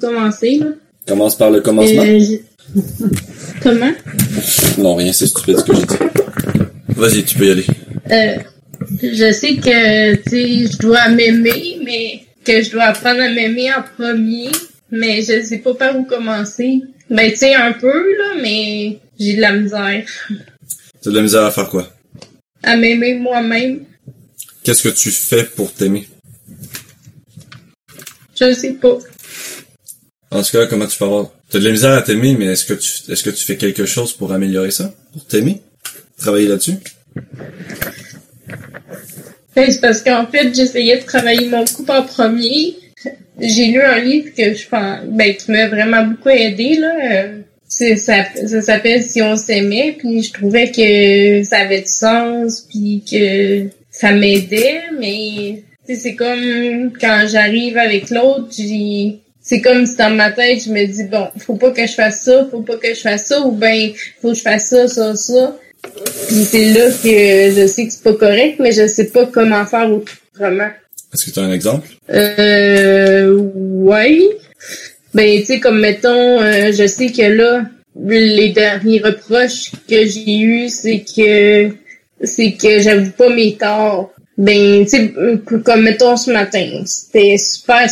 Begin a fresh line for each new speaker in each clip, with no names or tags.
Commencer, là.
Commence par le commencement.
Euh, je- Comment?
Non, rien, c'est stupide ce que j'ai dit. Vas-y, tu peux y aller.
Euh, je sais que, tu sais, je dois m'aimer, mais que je dois apprendre à m'aimer en premier, mais je sais pas par où commencer. Ben, tu sais, un peu, là, mais j'ai de la misère
T'as de la misère à faire quoi?
à m'aimer moi-même.
Qu'est-ce que tu fais pour t'aimer?
Je sais pas.
En tout cas, comment tu peux avoir... T'as de la misère à t'aimer, mais est-ce que tu, est-ce que tu fais quelque chose pour améliorer ça? Pour t'aimer? Travailler là-dessus?
Ben, c'est parce qu'en fait, j'essayais de travailler mon couple en premier. J'ai lu un livre que je pense, ben, qui m'a vraiment beaucoup aidé, là. Ça, ça s'appelle Si on s'aimait, puis je trouvais que ça avait du sens, puis que ça m'aidait, mais c'est comme quand j'arrive avec l'autre, j'ai c'est comme si dans ma tête, je me dis, bon, faut pas que je fasse ça, faut pas que je fasse ça, ou ben, faut que je fasse ça, ça, ça. Puis c'est là que je sais que c'est pas correct, mais je sais pas comment faire autrement.
Est-ce que tu as un exemple?
Euh, ouais. Ben, tu sais, comme mettons, euh, je sais que là, les derniers reproches que j'ai eus, c'est que c'est que j'avoue pas mes torts. Ben, tu sais, comme mettons ce matin, c'était super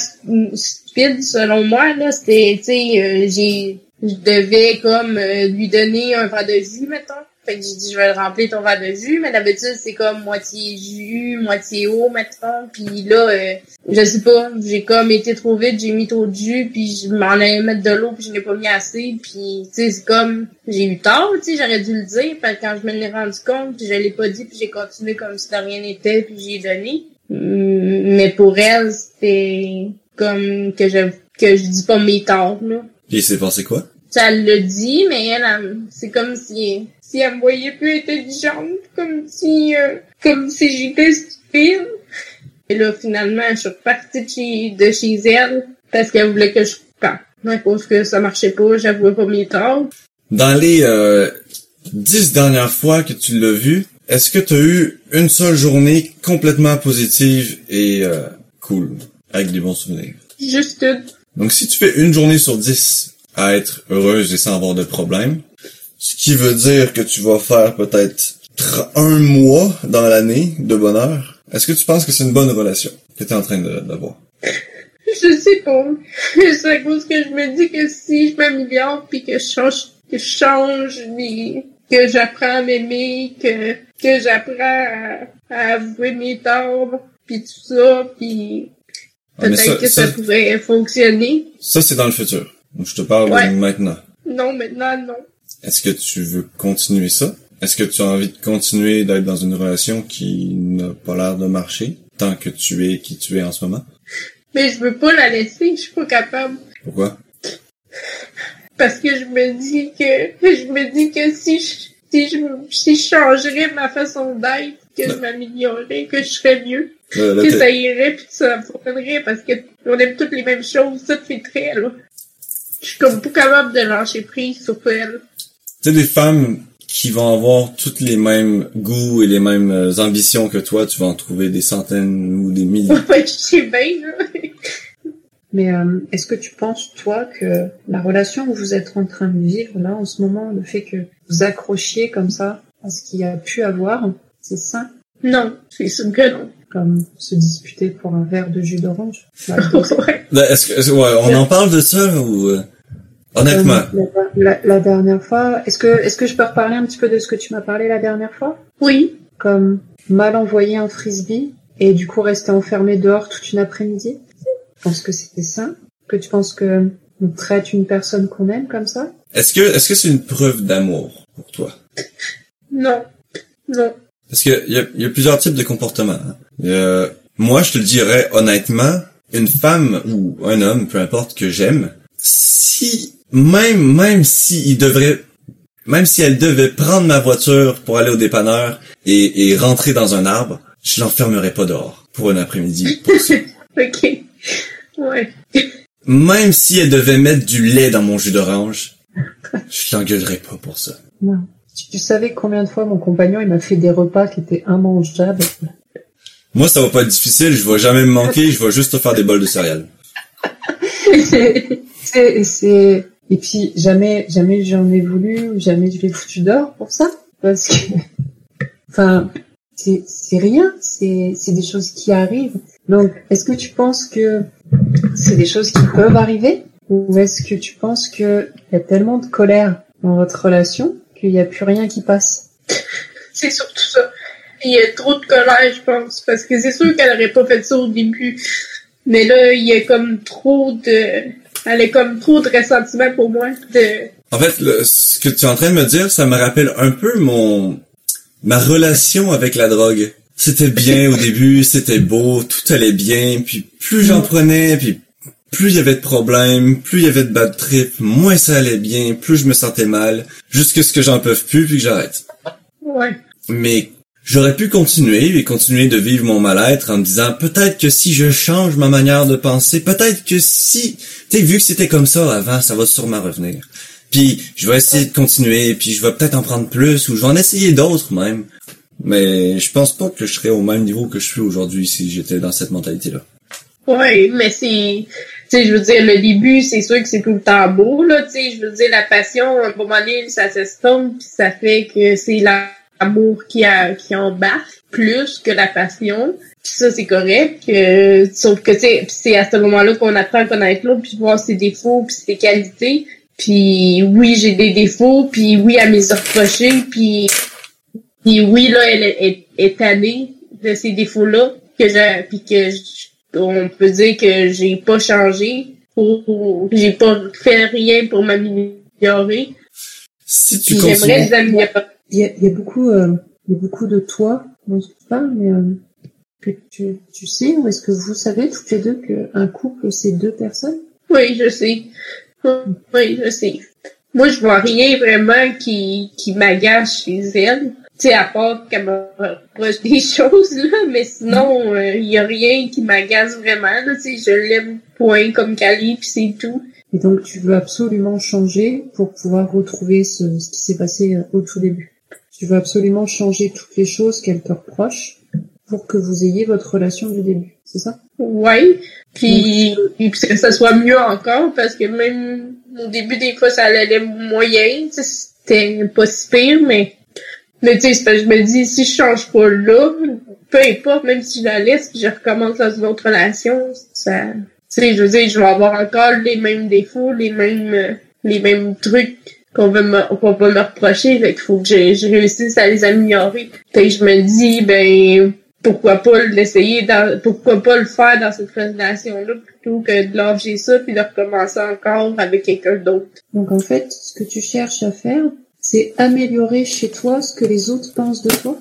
stupide selon moi là. C'était, tu sais, euh, j'ai, je devais comme euh, lui donner un verre de jus, mettons. Fait que j'ai dit, je vais le remplir ton verre de jus, mais d'habitude, c'est comme moitié jus, moitié eau, mettons. Puis là, euh, je sais pas, j'ai comme été trop vite, j'ai mis trop de jus, puis je m'en allais mettre de l'eau, puis je n'ai pas mis assez. Puis, tu sais, c'est comme, j'ai eu tort, tu sais, j'aurais dû le dire, parce que quand je me l'ai rendu compte, puis je l'ai pas dit, puis j'ai continué comme si de rien n'était, puis j'ai donné. Mais pour elle, c'était comme que je que je dis pas mes torts, là
Et il s'est passé quoi?
ça le dit, mais elle, elle- c'est comme si, si elle me voyait plus intelligente, comme si, euh, comme si j'étais stupide. Et là, finalement, je suis repartie de chez, de chez elle parce qu'elle voulait que je parte. À cause que ça marchait pas, j'avouais pas mes torts.
Dans les euh, dix dernières fois que tu l'as vu, est-ce que tu as eu une seule journée complètement positive et euh, cool, avec des bons souvenirs?
Juste une.
Donc si tu fais une journée sur dix à être heureuse et sans avoir de problème, ce qui veut dire que tu vas faire peut-être tr- un mois dans l'année de bonheur, est-ce que tu penses que c'est une bonne relation que tu es en train de- d'avoir?
Je sais pas. C'est à cause que je me dis que si je m'améliore puis que je change, que je change les, que j'apprends à m'aimer, que, que j'apprends à, à avouer mes torts puis tout ça puis peut-être
ça-
que ça,
ça-
pourrait fonctionner.
Ça, c'est dans le futur. Donc, je te parle
Ouais.
maintenant.
Non, maintenant, non.
Est-ce que tu veux continuer ça? Est-ce que tu as envie de continuer d'être dans une relation qui n'a pas l'air de marcher tant que tu es qui tu es en ce moment?
Mais je veux pas la laisser, je suis pas capable.
Pourquoi?
Parce que je me dis que, je me dis que si je, si je, si je changerais ma façon d'être, que je m'améliorerais, que je serais mieux.
Là,
que ça irait puis que ça fonctionnerait parce que on aime toutes les mêmes choses, ça fait très là. Je suis comme pas capable de lâcher prise sur elle.
Tu sais, des femmes qui vont avoir toutes les mêmes goûts et les mêmes euh, ambitions que toi, tu vas en trouver des centaines ou des milliers.
Ouais, je sais bien, là.
Mais euh, est-ce que tu penses, toi, que la relation que vous êtes en train de vivre là en ce moment, le fait que vous accrochiez comme ça à ce qu'il y a pu avoir, c'est sain?
Non, c'est sûr que non.
Comme se disputer pour un verre de jus d'orange Bah,
ouais.
Là, Est-ce que, ouais, on en parle de ça ou euh, honnêtement?
Euh, la, la- la dernière fois, est-ce que est-ce que je peux reparler un petit peu de ce que tu m'as parlé la dernière fois?
Oui.
Comme mal envoyer un frisbee et du coup rester enfermé dehors toute une après-midi? Je pense que c'était sain. Que tu penses que on traite une personne qu'on aime comme ça?
Est-ce que est-ce que c'est une preuve d'amour pour toi?
Non. Non.
Parce que il y a, il y a plusieurs types de comportements. hein. A- moi, je te le dirais honnêtement, une femme ou un homme, peu importe que j'aime, si même même si il devrait, même si elle devait prendre ma voiture pour aller au dépanneur et, et rentrer dans un arbre, je l'enfermerais pas dehors pour un après-midi.
Ok. Ouais.
même si elle devait mettre du lait dans mon jus d'orange, je l'engueulerais pas pour ça.
Non. Si tu savais combien de fois mon compagnon il m'a fait des repas qui étaient immangeables?
Moi, ça va pas être difficile, je vais jamais me manquer, je vais juste te faire des bols de céréales.
c'est, c'est, et puis jamais, jamais j'en ai voulu, jamais je l'ai foutu dehors pour ça, parce que, enfin, c'est, c'est rien, c'est, c'est des choses qui arrivent. Donc, est-ce que tu penses que c'est des choses qui peuvent arriver, ou est-ce que tu penses que y a tellement de colère dans votre relation qu'il n'y a plus rien qui passe?
C'est surtout ça. Il y a trop de colère, je pense, parce que c'est sûr qu'elle aurait pas fait ça au début. Mais là, il y a comme trop de... Elle a comme trop de ressentiment pour moi. De...
En fait, le- ce que tu es en train de me dire, ça me rappelle un peu mon ma relation avec la drogue. C'était bien au début, c'était beau, tout allait bien, puis plus j'en prenais, puis plus il y avait de problèmes, plus il y avait de bad trip, moins ça allait bien, plus je me sentais mal, jusqu'à ce que j'en peux plus puis que j'arrête.
Ouais.
Mais j'aurais pu continuer et continuer de vivre mon mal-être en me disant peut-être que si je change ma manière de penser, peut-être que si, tu sais, vu que c'était comme ça avant, ça va sûrement revenir. Puis je vais essayer de continuer, puis je vais peut-être en prendre plus ou je vais en essayer d'autres même. Mais je pense pas que je serais au même niveau que je suis aujourd'hui si j'étais dans cette mentalité-là.
Ouais, mais c'est... Tu sais, je veux dire, le début, c'est sûr que c'est tout le temps beau, là, tu sais. Je veux dire, la passion, à un moment donné, ça s'estompe, puis ça fait que c'est l'amour qui, a, qui embarque plus que la passion. Puis ça, c'est correct. euh, sauf que, c'est à ce moment-là qu'on apprend à connaître l'autre, puis voir ses défauts, puis ses qualités. Puis oui, j'ai des défauts, puis oui, elle m'est reproché, puis puis oui, là, elle est, est, est tannée de ces défauts-là, que j'ai, puis que je- on peut dire que j'ai pas changé, pour, j'ai pas fait rien pour m'améliorer.
Si tu continues...
J'aimerais les améliorer.
Il y a, y a beaucoup, euh, y a beaucoup de toi dont tu parles, mais euh, que tu, tu sais, ou est-ce que vous savez toutes les deux qu'un couple, c'est deux personnes?
Oui, je sais. Oui, je sais. Moi, je vois rien vraiment qui, qui m'agace chez elle. Tu sais, à part qu'elle me reproche des choses, là, mais sinon, il y a rien qui m'agace vraiment, là, tu sais, je l'aime point comme Cali, puis c'est tout.
Et donc tu veux absolument changer pour pouvoir retrouver ce, ce qui s'est passé euh, au tout début? Tu veux absolument changer toutes les choses qu'elle te reproche pour que vous ayez votre relation du début, c'est ça?
Ouais. Puis, puis que ça soit mieux encore, parce que même au début, des fois, ça allait moyen, c'était pas si pire, mais, mais tu sais, je me dis, si je change pas là, peu importe, même si je la laisse, puis je recommence dans une autre relation, ça, tu sais, je veux dire, je vais avoir encore les mêmes défauts, les mêmes, les mêmes trucs qu'on va me, qu'on va me reprocher, fait qu'il faut que je, je réussisse à les améliorer. Fait que je me dis, ben, pourquoi pas l'essayer dans, pourquoi pas le faire dans cette relation-là plutôt que de lâcher ça puis de recommencer encore avec quelqu'un d'autre.
Donc en fait, ce que tu cherches à faire, c'est améliorer chez toi ce que les autres pensent de toi?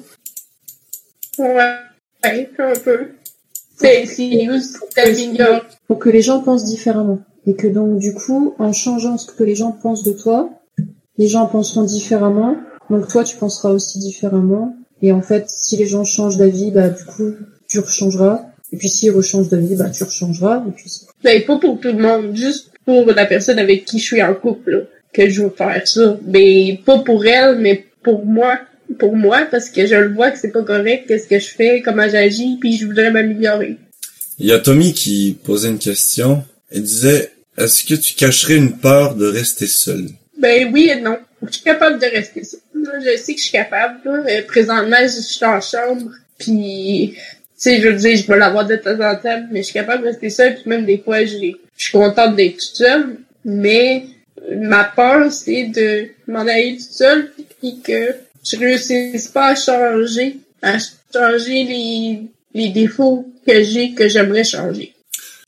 Ouais, ouais, un peu. C'est.
Pour que les gens pensent différemment. Et que donc du coup, en changeant ce que les gens pensent de toi, les gens penseront différemment. Donc toi, tu penseras aussi différemment. Et en fait, si les gens changent d'avis, bah du coup, tu rechangeras. Et puis s'ils rechangent d'avis, bah tu rechangeras. Et puis
Ben, pas pour tout le monde, juste pour la personne avec qui je suis en couple, là, que je veux faire ça. Mais pas pour elle, mais pour moi. Pour moi, parce que je le vois que c'est pas correct, qu'est-ce que je fais, comment j'agis, puis je voudrais m'améliorer.
Il y a Tommy qui posait une question. Il disait, est-ce que tu cacherais une peur de rester seul?
Ben oui et non. Je suis capable de rester ça. Je sais que je suis capable. Là. Présentement, je suis en chambre, puis tu sais, je veux dire, je vais l'avoir de temps en temps, mais je suis capable de rester seule, puis même des fois, je suis contente d'être toute seule, mais ma peur, c'est de m'en aller toute seule, puis que je réussisse pas à changer, à changer les, les défauts que j'ai, que j'aimerais changer.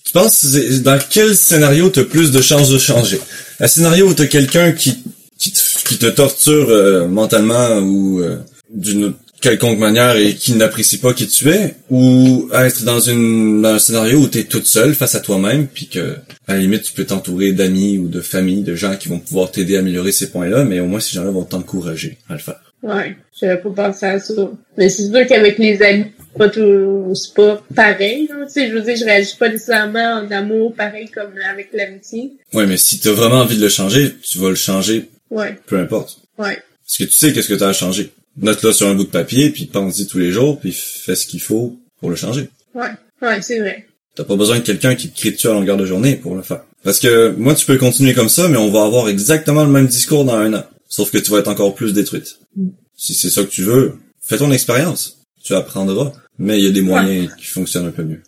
Tu penses dans quel scénario t'as plus de chances de changer? Un scénario où t'as quelqu'un qui, qui, te, torture euh, mentalement ou euh, d'une quelconque manière et qui n'apprécie pas qui tu es, ou être dans, une, dans un scénario où t'es toute seule face à toi-même, puis que à la limite tu peux t'entourer d'amis ou de famille, de gens qui vont pouvoir t'aider à améliorer ces points-là, mais au moins ces gens-là vont t'encourager à le faire.
Ouais, j'avais pas pensé à ça. Mais c'est sûr qu'avec les amis, pas tout, c'est pas pareil, là. Tu sais, je veux dire, je réagis pas nécessairement en amour pareil comme avec l'amitié.
Ouais, mais si t'as vraiment envie de le changer, tu vas le changer,
Ouais,
peu importe.
ouais.
Parce que tu sais qu'est-ce que t'as à changer. Note-le sur un bout de papier, puis pense-y tous les jours, puis fais ce qu'il faut pour le changer.
Ouais, ouais, c'est vrai.
T'as pas besoin de quelqu'un qui te crie dessus à longueur de journée pour le faire. Parce que moi, tu peux continuer comme ça, mais on va avoir exactement le même discours dans un an. Sauf que tu vas être encore plus détruite.
Mm.
Si c'est ça que tu veux, fais ton expérience. Tu apprendras. Mais il y a des moyens qui fonctionnent un peu mieux.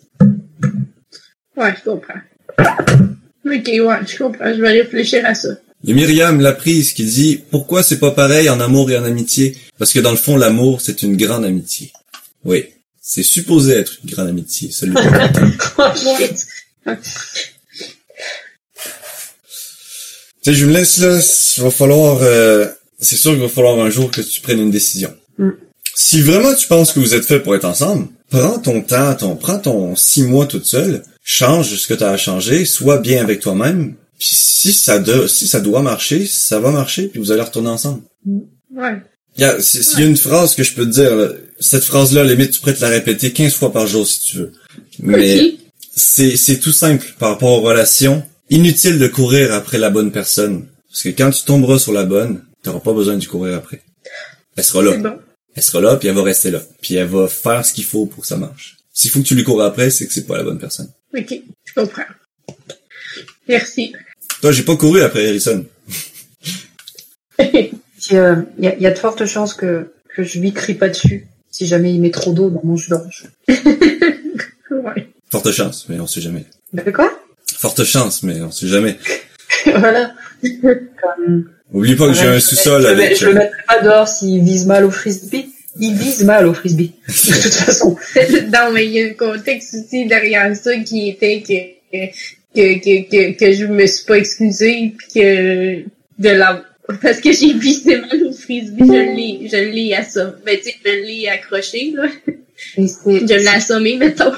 Ouais, je comprends. Ok, ouais, je comprends. Je vais réfléchir à ça.
Il y a Myriam Laprise qui dit pourquoi c'est pas pareil en amour et en amitié? Parce que dans le fond, l'amour c'est une grande amitié. Oui, c'est supposé être une grande amitié. Celui
Oh.
Tu sais, je me laisse là. Il va falloir. euh, c'est sûr qu'il va falloir un jour que tu prennes une décision.
Mm.
Si vraiment tu penses que vous êtes fait pour être ensemble, prends ton temps, ton, prends ton six mois toute seule, change ce que tu as à changer, sois bien avec toi-même. Puis si ça doit, si ça doit marcher, ça va marcher, puis vous allez retourner ensemble.
Ouais.
Il y a, s'il y a une phrase que je peux te dire, là, cette phrase-là, à la limite, tu pourrais te la répéter 15 fois par jour si tu veux. Mais
Ok.
c'est, c'est tout simple par rapport aux relations. Inutile de courir après la bonne personne. Parce que quand tu tomberas sur la bonne, t'auras pas besoin de courir après. Elle sera là.
C'est bon.
Elle sera là, puis elle va rester là. Puis elle va faire ce qu'il faut pour que ça marche. S'il faut que tu lui cours après, c'est que c'est pas la bonne personne.
Ok, je comprends. Merci.
Toi, j'ai pas couru après Harrison.
Euh, Il y, a, il y a de fortes chances que, que je lui crie pas dessus si jamais il met trop d'eau dans mon jus d'orange.
Ouais.
Forte chance, mais on sait jamais.
De quoi?
Forte chance, mais on sait jamais.
Voilà. Comme-
Oublie pas que j'ai un
je-
sous-sol
je,
avec...
Je le mettrai pas dehors s'il vise mal au frisbee. Il vise mal au frisbee. De toute façon.
non, mais il y a un contexte aussi derrière ça qui était que, que, que, que, que je me suis pas excusée puis que de la, parce que j'ai visé mal au frisbee, je l'ai, je l'ai assommé, ben, tu sais, je l'ai accroché, là.
Et
Je l'ai assommé, mettons.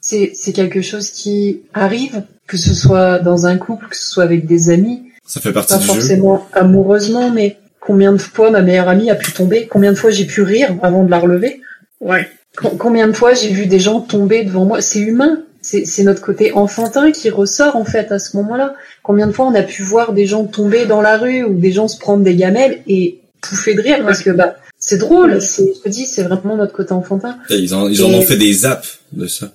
c'est c'est quelque chose qui arrive, que ce soit dans un couple, que ce soit avec des amis,
Ça fait partie
pas
du jeu.
forcément amoureusement, mais combien de fois ma meilleure amie a pu tomber, combien de fois j'ai pu rire avant de la relever,
Ouais.
Com- combien de fois j'ai vu des gens tomber devant moi? C'est humain, c'est notre côté enfantin qui ressort en fait à ce moment-là. Combien de fois on a pu voir des gens tomber dans la rue ou des gens se prendre des gamelles et pouffer de rire?
Ouais.
parce que bah c'est drôle, c'est je te dis c'est vraiment notre côté enfantin.
Et Ils, en, ils en
Et-
ont fait des zaps de ça.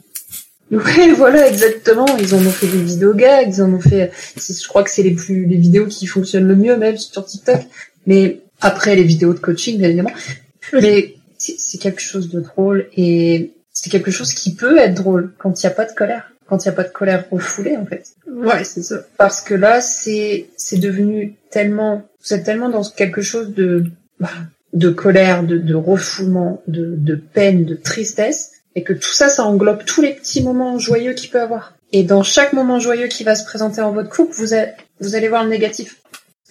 Ouais, voilà, exactement. Ils en ont fait des vidéos gags, ils en ont fait. Je crois que c'est les plus les vidéos qui fonctionnent le mieux même sur TikTok. Mais après les vidéos de coaching, bien évidemment. Mais c'est c'est quelque chose de drôle et c'est quelque chose qui peut être drôle quand il n'y a pas de colère, quand il n'y a pas de colère refoulée en fait.
Ouais, c'est ça.
Parce que là, c'est c'est devenu tellement, vous êtes tellement dans quelque chose de bah, de colère, de, de refoulement, de, de peine, de tristesse, et que tout ça, ça englobe tous les petits moments joyeux qu'il peut avoir. Et dans chaque moment joyeux qui va se présenter en votre couple, vous, allez- vous allez voir le négatif.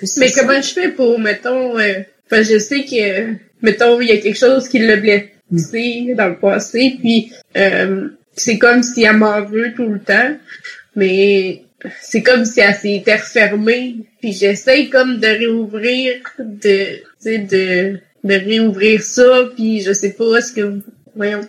Mais
ça.
comment je fais pour, mettons, euh, je sais que, mettons, il y a quelque chose qui l'a blessé dans le passé, puis euh, c'est comme si elle m'en veut tout le temps, mais c'est comme si elle s'était refermée, puis j'essaye comme de réouvrir, de, tu sais, de, de réouvrir ça, puis je sais pas ce que, voyons,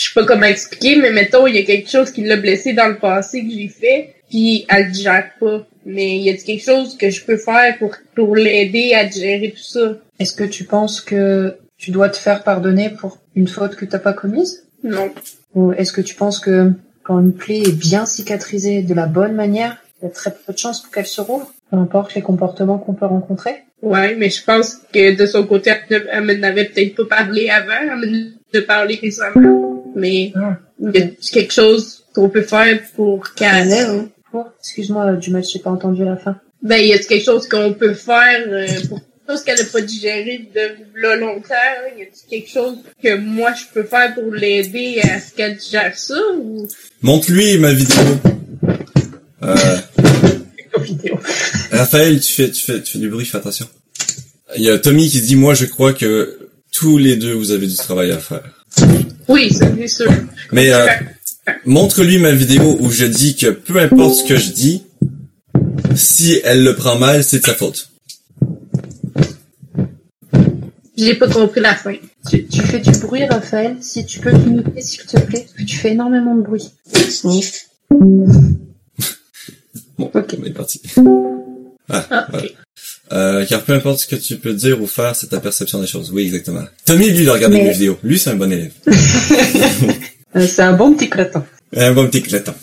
je sais pas comment expliquer, mais mettons, il y a quelque chose qui l'a blessé dans le passé que j'ai fait, puis elle le gère pas. Mais il y a quelque chose que je peux faire pour, pour l'aider à gérer tout ça?
Est-ce que tu penses que tu dois te faire pardonner pour une faute que t'as pas commise?
Non.
Ou est-ce que tu penses que quand une plaie est bien cicatrisée de la bonne manière, il y a très peu de chances pour qu'elle se rouvre? Peu importe les comportements qu'on peut rencontrer?
Ouais, mais je pense que de son côté, elle, ne- n'avait peut-être pas parlé avant, elle me de parler récemment. Mais
Ah.
il y a quelque chose qu'on peut faire pour qu'elle...
Oh, excuse-moi, du match, j'ai pas entendu la fin.
Ben, il y a quelque chose qu'on peut faire euh, pour chose qu'elle n'a pas digéré de là longtemps? Y a quelque chose que moi je peux faire pour l'aider à ce qu'elle digère ça? Ou...
Montre-lui ma vidéo. Euh,
vidéo.
Raphaël, tu fais, tu fais, tu fais du bruit, fais attention. Il y a Tommy qui dit, moi, je crois que tous les deux, vous avez du travail à faire.
Oui, ça, c'est sûr.
Mais euh, montre-lui ma vidéo où je dis que peu importe ce que je dis, si elle le prend mal, c'est de sa faute.
J'ai pas compris la fin.
Tu, tu fais du bruit, Raphaël, si tu peux limiter, s'il te plaît, parce que tu fais énormément de bruit.
Sniff.
Bon,
Ok.
on est parti. Ah,
Ah,
voilà. Euh, car peu importe ce que tu peux dire ou faire, c'est ta perception des choses. Oui, exactement. Tommy, lui, il a regardé
Mais-
mes vidéos. Lui, c'est un bon élève.
Euh, c'est un bon petit crétin.
Un bon petit cléton.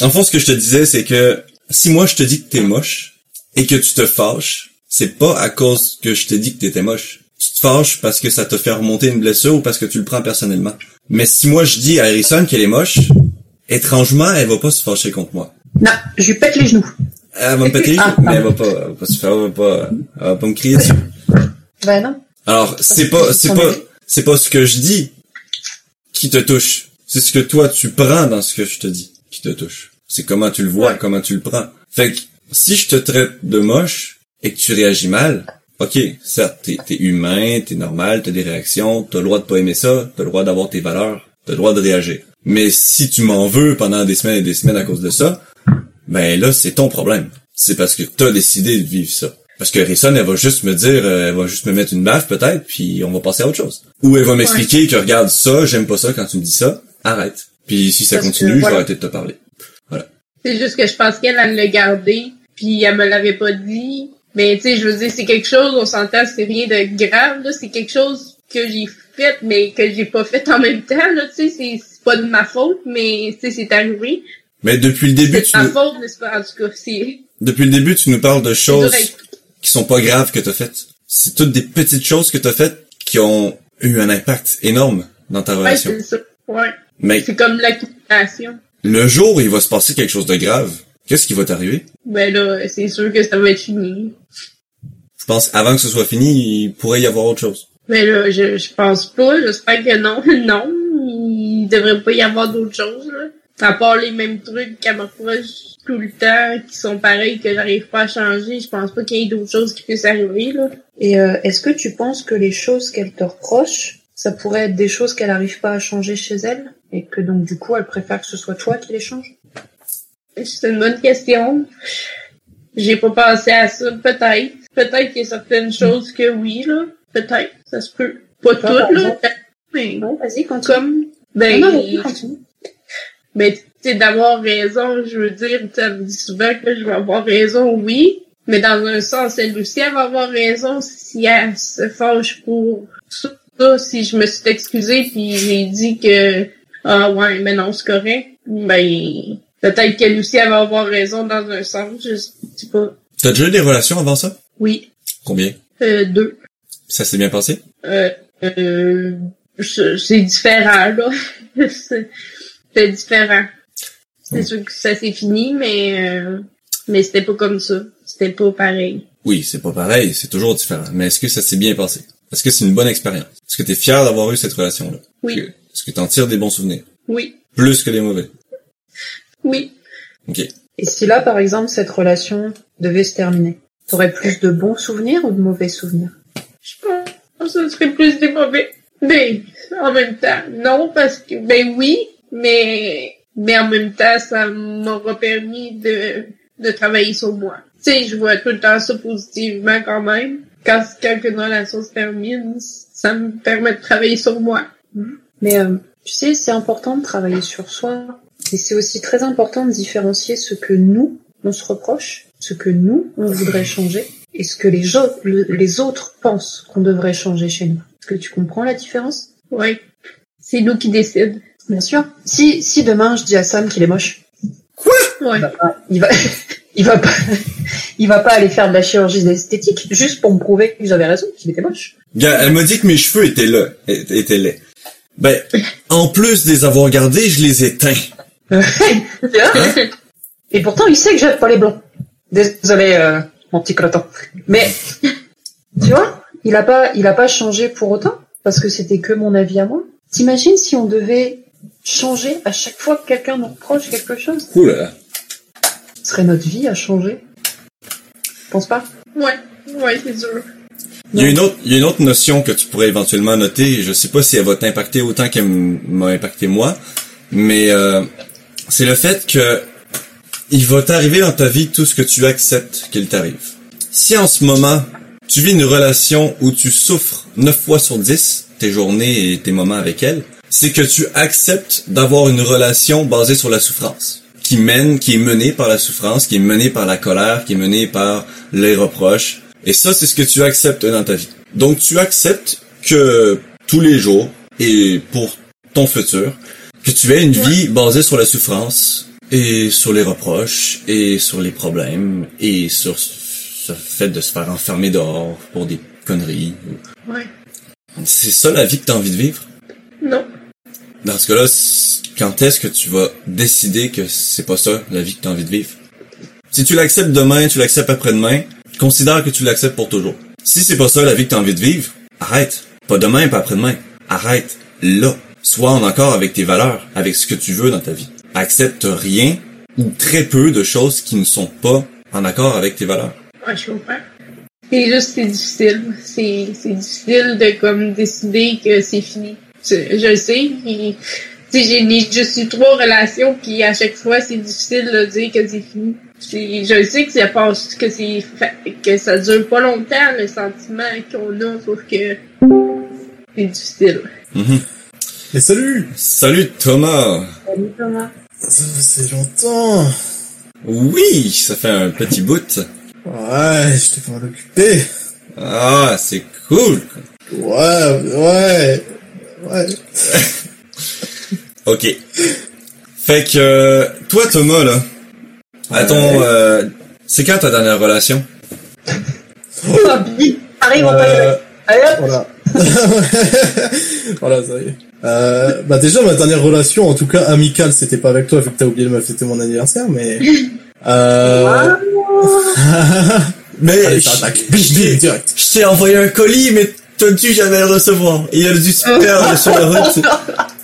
En fond, ce que je te disais, c'est que si moi je te dis que t'es moche et que tu te fâches, c'est pas à cause que je te dis que t'étais moche. Tu te fâches parce que ça te fait remonter une blessure ou parce que tu le prends personnellement. Mais si moi je dis à Harrison qu'elle est moche, étrangement, elle va pas se fâcher contre moi.
Non, je lui pète les genoux.
Elle va me péter
Ah,
mais elle va pas, elle va pas se faire, elle va pas, elle va pas me crier dessus.
Ben non.
Alors, c'est pas,
c'est
pas, c'est pas ce que je dis qui te touche. C'est ce que toi tu prends dans ce que je te dis qui te touche. C'est comment tu le vois,
Ouais.
comment tu le prends. Fait que, si je te traite de moche et que tu réagis mal, ok, certes, t'es, t'es humain, t'es normal, t'as des réactions, t'as le droit de pas aimer ça, t'as le droit d'avoir tes valeurs, t'as le droit de réagir. Mais si tu m'en veux pendant des semaines et des semaines à cause de ça, ben là, c'est ton problème. C'est parce que t'as décidé de vivre ça. Parce que Harrison, elle va juste me dire, euh, elle va juste me mettre une baffe peut-être, puis on va passer à autre chose. Ou elle va m'expliquer que regarde ça, j'aime pas ça quand tu me dis ça, arrête. Puis si ça
Parce que,
continue, je vais
voilà.
arrêter de te parler.
C'est juste que je pense qu'elle, elle l'a gardé, puis elle me l'avait pas dit. Mais tu sais, je veux dire, c'est quelque chose, on s'entend, c'est rien de grave, là. C'est quelque chose que j'ai fait, mais que j'ai pas fait en même temps, là. Tu sais, c'est pas de ma faute, mais tu sais, c'est arrivé.
Mais depuis le début, tu nous,
faute, pas? En tout cas,
depuis le début, tu nous parles de choses qui sont pas graves que t'as faites. C'est toutes des petites choses que t'as faites qui ont eu un impact énorme dans ta
Ouais,
relation.
c'est ça. Ouais.
Mais
C'est comme l'accumulation.
le jour où il va se passer quelque chose de grave, qu'est-ce qui va t'arriver?
Ben là, c'est sûr que ça va être fini.
Je pense, avant que ce soit fini, il pourrait y avoir autre chose.
Mais là, je, je pense pas. J'espère que non. non. Il devrait pas y avoir d'autres choses, là. À part les mêmes trucs qu'elle me reproche tout le temps, qui sont pareils, que j'arrive pas à changer, je pense pas qu'il y ait d'autres choses qui puissent arriver, là.
Et euh, est-ce que tu penses que les choses qu'elle te reproche, ça pourrait être des choses qu'elle n'arrive pas à changer chez elle et que donc du coup elle préfère que ce soit toi qui les change?
C'est une bonne question. J'ai pas pensé à ça. Peut-être. Peut-être qu'il y a certaines choses que oui, là. Peut-être. Ça se peut. Pas toutes, là. Mais
Non, vas-y, continue.
comme, ben,
non, non, vas-y, continue.
Mais tu sais, d'avoir raison, je veux dire, tu me dis souvent que je vais avoir raison, oui. Mais dans un sens, elle aussi, elle va avoir raison si elle se fâche pour ça. Si je me suis excusée puis j'ai dit que, ah ouais, mais non, c'est correct. Ben, peut-être qu'elle aussi, elle va avoir raison dans un sens, je sais pas.
T'as déjà eu des relations avant ça?
Oui,
Combien?
euh, deux.
Ça s'est bien passé?
Euh, euh, c'est c'est différent, là. c'est c'est différent. C'est sûr que ça s'est fini, mais euh, mais c'était pas comme ça. C'était pas pareil.
Oui, c'est pas pareil, c'est toujours différent. Mais est-ce que ça s'est bien passé? Est-ce que c'est une bonne expérience? Est-ce que t'es fier d'avoir eu cette relation-là?
Oui.
Est-ce que t'en tires des bons souvenirs?
Oui,
Plus que des mauvais?
oui.
Ok.
Et si là, par exemple, cette relation devait se terminer, t'aurais plus de bons souvenirs ou de mauvais souvenirs?
Je pense que ce serait plus des mauvais. Mais en même temps, non, parce que ben oui, mais mais en même temps, ça m'aura permis de de travailler sur moi. Tu sais, je vois tout le temps ça positivement quand même. Quand, quand une relation se termine, ça me permet de travailler sur moi.
Mais euh, tu sais, c'est important de travailler sur soi. Et c'est aussi très important de différencier ce que nous, on se reproche, ce que nous, on voudrait changer, et ce que les, le- les autres pensent qu'on devrait changer chez nous. Est-ce que tu comprends la différence?
Ouais. C'est nous qui décident.
Bien sûr. Si, si demain je dis à Sam qu'il est moche,
Ouais.
il va pas, il va, il va pas, il va pas aller faire de la chirurgie esthétique juste pour me prouver que j'avais raison, qu'il était moche.
Elle m'a dit que mes cheveux étaient là, étaient laids. Ben, en plus de les avoir gardés, je les ai teints.
Tu vois Et pourtant, il sait que j'aime pas les blonds. Désolé, euh, mon petit croton. Mais, tu vois, il a pas, il a pas changé pour autant, parce que c'était que mon avis à moi. T'imagines si on devait changer à chaque fois que quelqu'un nous reproche quelque chose
Ouh là là.
Ce serait notre vie à changer? Pense pas?
Ouais. Ouais, c'est sûr.
Il y a une autre, il y a une autre notion que tu pourrais éventuellement noter. Je sais pas si elle va t'impacter autant qu'elle m'a impacté moi, mais euh, c'est le fait que il va t'arriver dans ta vie tout ce que tu acceptes qu'il t'arrive. Si en ce moment tu vis une relation où tu souffres 9 fois sur 10 tes journées et tes moments avec elle, c'est que tu acceptes d'avoir une relation basée sur la souffrance, qui mène, qui est menée par la souffrance, qui est menée par la colère, qui est menée par les reproches. Et ça, c'est ce que tu acceptes dans ta vie. Donc tu acceptes que tous les jours et pour ton futur, que tu aies une vie basée sur la souffrance Et sur les reproches, et sur les problèmes, et sur ce fait de se faire enfermer dehors pour des conneries.
Ouais.
C'est ça la vie que t'as envie de vivre?
Non.
Dans ce cas-là, quand est-ce que tu vas décider que c'est pas ça la vie que t'as envie de vivre? Si tu l'acceptes demain, tu l'acceptes après-demain, considère que tu l'acceptes pour toujours. Si c'est pas ça la vie que t'as envie de vivre, arrête. Pas demain, pas après-demain. Arrête. Là. Sois en accord avec tes valeurs, avec ce que tu veux dans ta vie. Accepte rien ou très peu de choses qui ne sont pas en accord avec tes valeurs.
Ouais, je comprends. C'est juste, c'est difficile. C'est difficile de, comme, décider que c'est fini. Je, le sais. puis, Tu sais, j'ai juste eu trois relations, puis à chaque fois, c'est difficile de dire que c'est fini. C'est- je le sais que ça passe, que c'est, fa- que ça dure pas longtemps, le sentiment qu'on a, sauf que c'est difficile.
Mhm.
Et salut
Salut Thomas!
Salut Thomas.
Ça fait longtemps
Oui, ça fait un petit bout.
Ouais, j'étais pas mal occupé.
Ah, c'est cool.
Ouais, ouais, ouais.
Ok. Fait que euh, toi Thomas là, ton, euh, c'est quand ta dernière relation?
Bi- Arrive, on passe.
Euh,
Allez, hop.
voilà. voilà, ça y est. Euh, bah déjà ma dernière relation, en tout cas amicale, c'était pas avec toi vu que t'as oublié de me fêter mon anniversaire, mais euh...
Mais
Allez,
je, je t'ai envoyé un colis, mais t'as dû jamais le recevoir. Il a dû se perdre sur la route.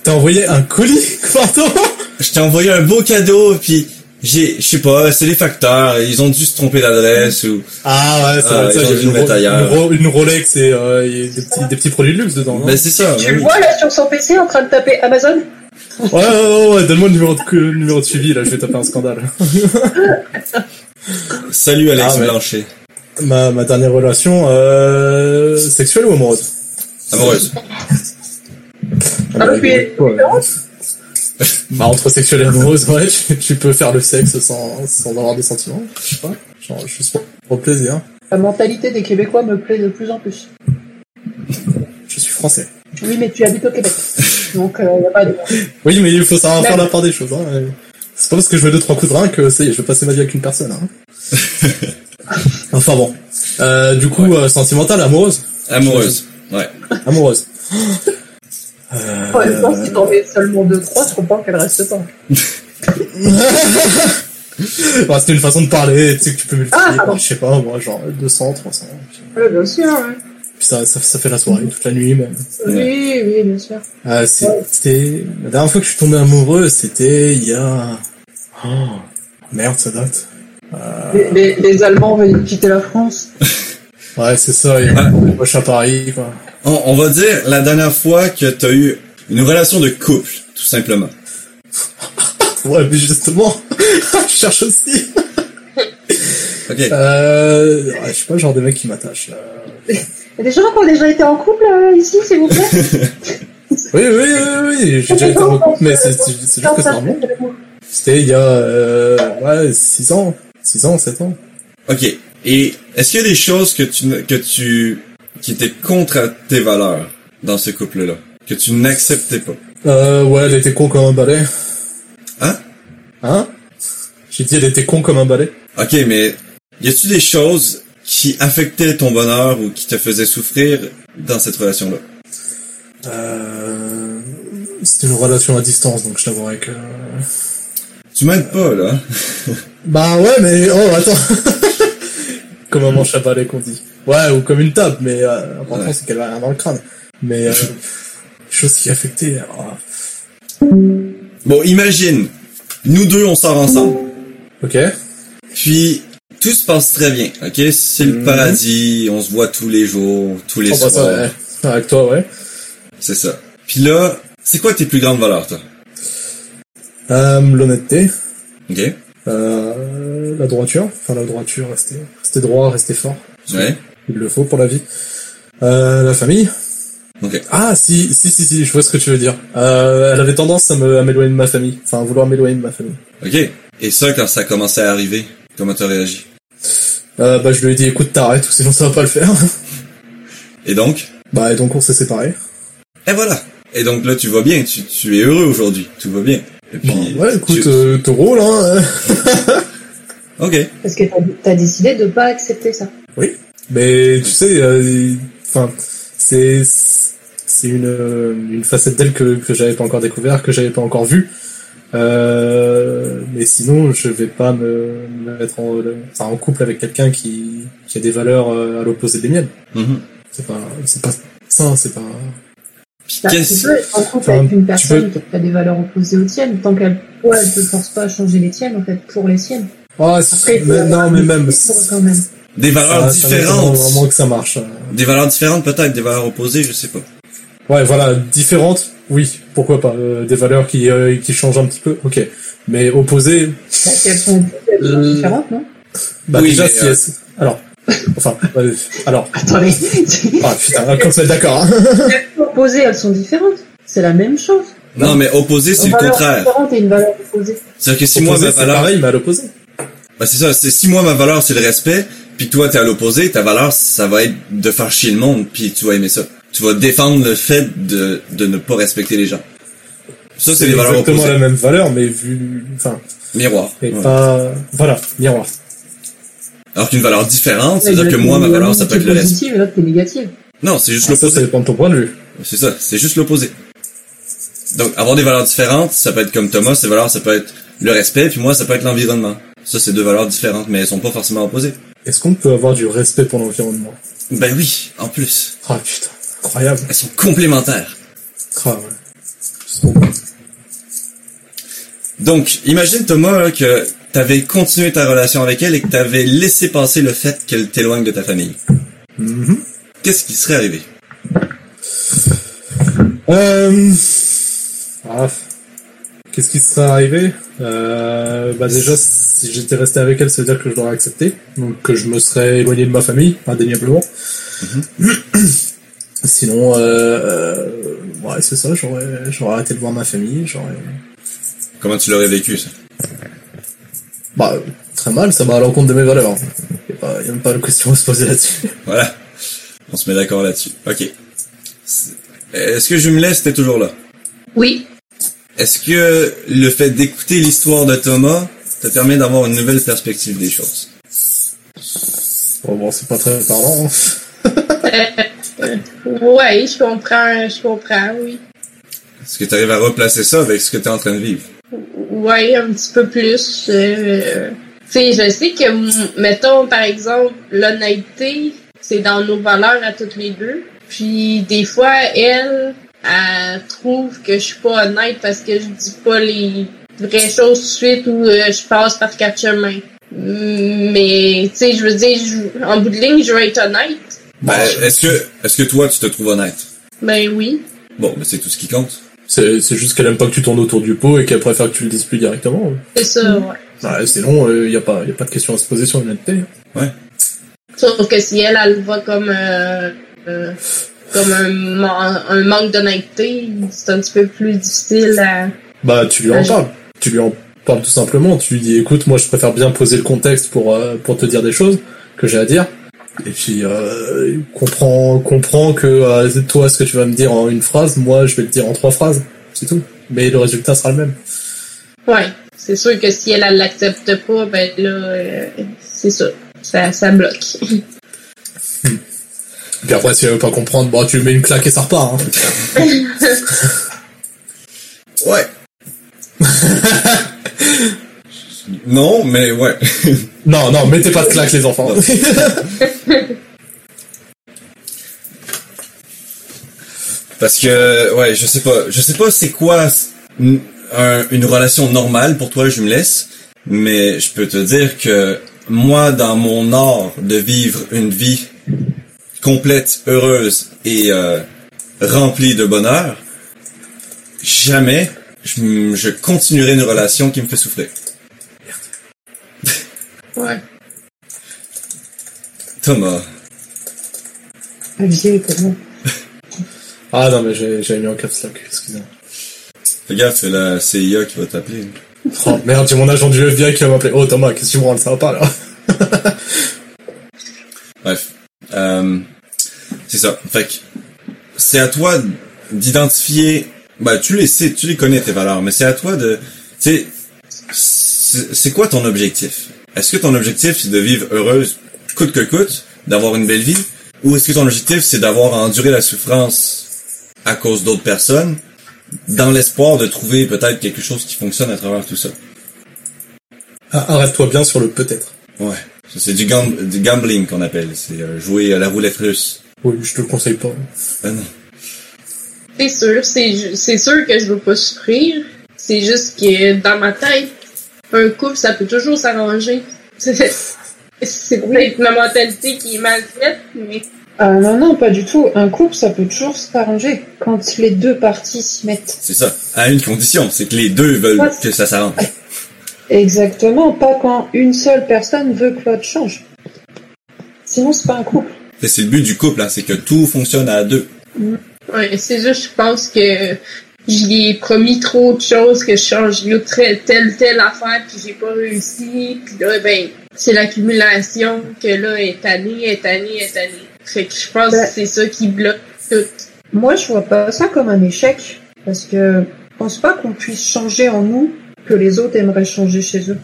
T'as envoyé un colis, pardon
Je t'ai envoyé un beau cadeau, puis j'ai, je sais pas, c'est les facteurs, ils ont dû se tromper d'adresse ou.
Ah ouais, ça,
Ah,
ça,
ils ont dû
une,
le mettre
Ro-
ailleurs.
une, Ro- une Rolex et euh, il y a des petits, des petits produits de luxe dedans. non
Ben c'est ça.
Tu le
oui.
vois là sur son PC en train de taper Amazon
Ouais, ouais, ouais, ouais, donne-moi le numéro de, le numéro de suivi, là, je vais taper un scandale.
Salut Alex
Ah, ouais. Ma, ma dernière relation, euh, sexuelle ou amoureuse?
Amoureuse.
Ah,
bah, ouais. Bah, entre sexuelle et amoureuse, ouais, tu, tu peux faire le sexe sans, sans avoir des sentiments, je sais pas. Genre, juste pour, pour le plaisir.
La mentalité des Québécois me plaît de plus en plus.
Je suis français.
Oui, mais tu habites au Québec. Donc, il n'y a pas de...
Oui, mais il faut savoir
Même-
faire la part des choses, hein. C'est pas parce que je mets deux, trois coups de rein que ça y est, je vais passer ma vie avec une personne, hein. enfin bon. Euh, du coup, euh, sentimentale, amoureuse?
Amoureuse. Ouais.
Amoureuse.
En même temps, si t'en mets seulement 2-3, je comprends qu'elle reste pas.
Bah, c'était une façon de parler, tu sais que tu peux multiplier
Ah, pardon.
par, je sais pas, moi, genre 200, 300.
Oui, bien sûr. hein.
Puis ça, ça, ça fait la soirée, toute la nuit même.
Oui, oui, bien sûr.
Ah, c'était... La dernière fois que je suis tombé amoureux, c'était il y a... Oh, merde, ça date.
Les, les, les Allemands veulent quitter la France.
Ouais, c'est ça, il y a
Ah.
suis à Paris, quoi.
On, on va dire la dernière fois que t'as eu une relation de couple, tout simplement.
Ouais, mais justement, je cherche aussi.
Ok.
Euh, ouais, je sais pas, genre des mecs qui m'attachent. là.
Il y a des gens qui ont déjà été en couple euh, ici, s'il vous plaît
Oui, oui, oui, oui, j'ai déjà été en couple, mais c'est juste que c'est normal. C'était il y a, euh, ouais, 6 ans. 6 ans, 7 ans.
Ok. Et est-ce qu'il y a des choses que tu, que tu, qui étaient contre tes valeurs dans ce couple-là, que tu n'acceptais pas?
Euh, ouais, elle était con comme un balai.
Hein?
Hein? J'ai dit elle était con comme un balai.
Ok, mais y a-tu des choses qui affectaient ton bonheur ou qui te faisaient souffrir dans cette relation-là?
Euh, c'était une relation à distance, donc je t'avouerais que...
Tu m'aides pas, là.
Bah ouais, mais oh attends. comme un manche à balai qu'on dit. Ouais, ou comme une table, mais euh, l'important
Ouais.
c'est qu'elle a rien dans le crâne. Mais euh, chose qui affectait. oh.
Bon, imagine. Nous deux, on sort ensemble.
Ok.
Puis, tout se passe très bien, ok? C'est le
Mhm.
paradis, on se voit tous les jours, tous les
Oh, bah, ça,
soirs.
ouais. Avec toi, ouais.
C'est ça. Puis là, c'est quoi tes plus grandes valeurs, toi?
Euh, L'honnêteté,
Ok?
euh, la droiture, enfin la droiture, rester, rester droit, rester fort.
Ouais?
Il le faut pour la vie. Euh, la famille.
Ok.
Ah si, si, si, si, je vois ce que tu veux dire. Euh, elle avait tendance à m'éloigner de ma famille, enfin à vouloir m'éloigner de ma famille.
Ok. Et ça, quand ça a commencé à arriver, comment t'as réagi?
Euh, bah je lui ai dit écoute t'arrêtes ou sinon ça va pas le faire.
Et donc?
bah et donc on s'est séparés.
Et voilà. Et donc là, tu vas bien, tu, tu es heureux aujourd'hui, tout va bien. Puis,
Bon, ouais, écoute,
tu-
euh, ton rôle, hein.
ok.
Parce que t'as as décidé de pas accepter ça.
Mais tu sais, euh, enfin, c'est c'est une euh, une facette d'elle que que j'avais pas encore découvert, que j'avais pas encore vue. Euh, mais sinon, je vais pas me, me mettre en, enfin, en couple avec quelqu'un qui qui a des valeurs euh, à l'opposé des miennes.
Mhm.
C'est pas c'est pas ça, c'est pas.
Bah, tu
qu'est-ce-
peux être en couple
Enfin,
avec une
tu
personne qui a des valeurs opposées aux tiennes, tant qu'elle toi, elle te force pas à changer les tiennes, en fait, pour les siennes.
Ah,
Après,
c'est-
il faut
mais non, mais même.
quand même.
Des valeurs
ça- ça m'étonne
différentes.
Vraiment que ça marche.
Des valeurs différentes peut-être, des valeurs opposées, je sais pas.
Ouais, voilà, différentes, oui, pourquoi pas. Euh, des valeurs qui, euh, qui changent un petit peu, ok. Mais opposées,
Bah, elles sont, elles sont
Euh,
différentes, non?
bah
Oui,
déjà,
mais,
si
euh,
elles- Alors, enfin, euh, alors,
Attendez,
ah putain, comme ça, d'accord. hein.
opposées, elles sont différentes. C'est la même chose.
Non, mais opposé, c'est le contraire.
différente et une valeur opposée.
C'est-à-dire que si moi, ma
c'est
valeur,
pareil, mais à l'opposé.
bah, c'est ça, c'est si moi, ma valeur, c'est le respect, puis toi, t'es à l'opposé, ta valeur, ça va être de faire chier le monde, puis tu vas aimer ça. Tu vas défendre le fait de, de ne pas respecter les gens. Ça, c'est des valeurs
exactement
opposées.
la même valeur, mais vu, enfin,
Miroir.
et
Ouais.
pas, voilà, miroir.
Alors qu'une valeur différente,
Ouais,
c'est-à-dire que moi, ma valeur, ça peut être le respect.
positive et l'autre qui est négative.
Non, c'est juste
Ah, ça, ça
l'opposé.
dépend de ton point de vue.
C'est ça, c'est juste l'opposé. Donc, avoir des valeurs différentes, ça peut être comme Thomas, ces valeurs, ça peut être le respect, puis moi, ça peut être l'environnement. Ça, c'est deux valeurs différentes, mais elles sont pas forcément opposées.
Est-ce qu'on peut avoir du respect pour l'environnement?
Ben oui, en plus.
Ah putain, incroyable.
Elles sont complémentaires.
Ah ouais. C'est trop bon.
Donc, imagine Thomas là, que t'avais continué ta relation avec elle et que t'avais laissé passer le fait qu'elle t'éloigne de ta famille.
Mhm.
Qu'est-ce qui serait arrivé?
Euh... ah, Qu'est-ce qui serait arrivé? Euh, Bah déjà, si j'étais resté avec elle, ça veut dire que je l'aurais accepté, donc que je me serais éloigné de ma famille, indéniablement. Sinon, euh, euh, ouais, c'est ça, j'aurais, j'aurais arrêté de voir ma famille, j'aurais...
Comment tu l'aurais vécu, ça?
Bah, très mal, ça va à l'encontre de mes valeurs. Il n'y a, y a même pas de question à se poser là-dessus.
Voilà. On se met d'accord là-dessus. Ok. Est-ce que je me laisse, t'es toujours là?
Oui.
Est-ce que le fait d'écouter l'histoire de Thomas te permet d'avoir une nouvelle perspective des choses?
Bon, bon, c'est pas très parlant. hein.
Ouais, je comprends, je comprends, oui.
Est-ce que tu arrives à replacer ça avec ce que tu es en train de vivre?
Ouais, un petit peu plus. euh, tu sais, je sais que, mettons, par exemple, l'honnêteté, c'est dans nos valeurs à toutes les deux. Puis, des fois, elle, elle trouve que je suis pas honnête parce que je dis pas les vraies choses tout de suite ou euh, je passe par quatre chemins. Mais, tu sais, je veux dire, je- en bout de ligne, je veux être honnête.
Ben, est-ce que, est-ce que toi, tu te trouves honnête?
Ben oui.
Bon, ben, c'est tout ce qui compte.
C'est, c'est juste qu'elle aime pas que tu tournes autour du pot et qu'elle préfère que tu le dises plus directement.
C'est ça, ouais.
Ouais, sinon, il y a pas, y a pas de question à se poser sur l'honnêteté.
Sauf que si elle, elle le voit comme, euh, euh, comme un, man- un manque d'honnêteté, c'est un petit peu plus difficile à...
Bah, tu lui en
Ouais, je-
parles. Tu lui en parles tout simplement. Tu lui dis, écoute, moi, je préfère bien poser le contexte pour, euh, pour te dire des choses que j'ai à dire. Et puis, euh, comprends, comprends que euh, toi, ce que tu vas me dire en une phrase, moi, je vais le dire en trois phrases. C'est tout. Mais le résultat sera le même.
Ouais, c'est sûr que si elle, elle l'accepte pas, ben là, euh, c'est ça. Ça, ça bloque.
Puis après, si elle veut pas comprendre, bon, tu lui mets une claque et ça repart. Hein.
Ouais. non, mais ouais.
non, non, mettez pas de claque, les enfants.
Parce que, ouais, je sais pas, je sais pas c'est quoi une, un- une relation normale pour toi, je me laisse, mais je peux te dire que moi, dans mon art de vivre une vie complète, heureuse et euh, remplie de bonheur, jamais je, je continuerai une relation qui me fait souffrir.
Ouais.
Thomas,
Olivier, comment
ah non, mais j'ai, j'ai mis en caps lock, excusez-moi.
fais gaffe, c'est la CIA qui va t'appeler.
Oh merde, j'ai mon agent du FBI qui va m'appeler. Oh Thomas, qu'est-ce que tu me rends ça va pas là
Bref. Euh, c'est ça. Fait que c'est à toi d'identifier. Bah, tu les sais, tu les connais tes valeurs, mais c'est à toi de sais, c'est c'est quoi ton objectif? Est-ce que ton objectif, c'est de vivre heureuse coûte que coûte, d'avoir une belle vie? Ou est-ce que ton objectif, c'est d'avoir enduré la souffrance à cause d'autres personnes, dans l'espoir de trouver peut-être quelque chose qui fonctionne à travers tout ça?
Ah, Arrête-toi bien sur le peut-être.
Ouais. C'est du, gam- du gambling qu'on appelle. C'est euh, jouer à la roulette russe.
Oui, je te le conseille pas.
Ah non.
C'est sûr, c'est sûr que je veux pas souffrir. C'est juste que dans ma tête, un couple, ça peut toujours s'arranger. C'est peut-être ma mentalité qui est mal faite, mais
Ah non, non, pas du tout. Un couple, ça peut toujours s'arranger quand les deux parties s'y mettent.
C'est ça. À une condition, c'est que les deux veulent
Ouais.
que ça s'arrange.
Exactement, pas quand une seule personne veut que l'autre change. Sinon, c'est pas un couple.
Et C'est le but du couple, hein, c'est que tout fonctionne à deux.
ouais, c'est juste, je pense que j'y ai promis trop de choses que je change telle, telle affaire puis j'ai pas réussi. Puis là, ben, c'est l'accumulation que là, est année, est année, est année. Fait que je pense
Ben-
que c'est ça qui bloque tout.
Moi, je vois pas ça comme un échec, parce que je pense pas qu'on puisse changer en nous que les autres aimeraient changer chez eux.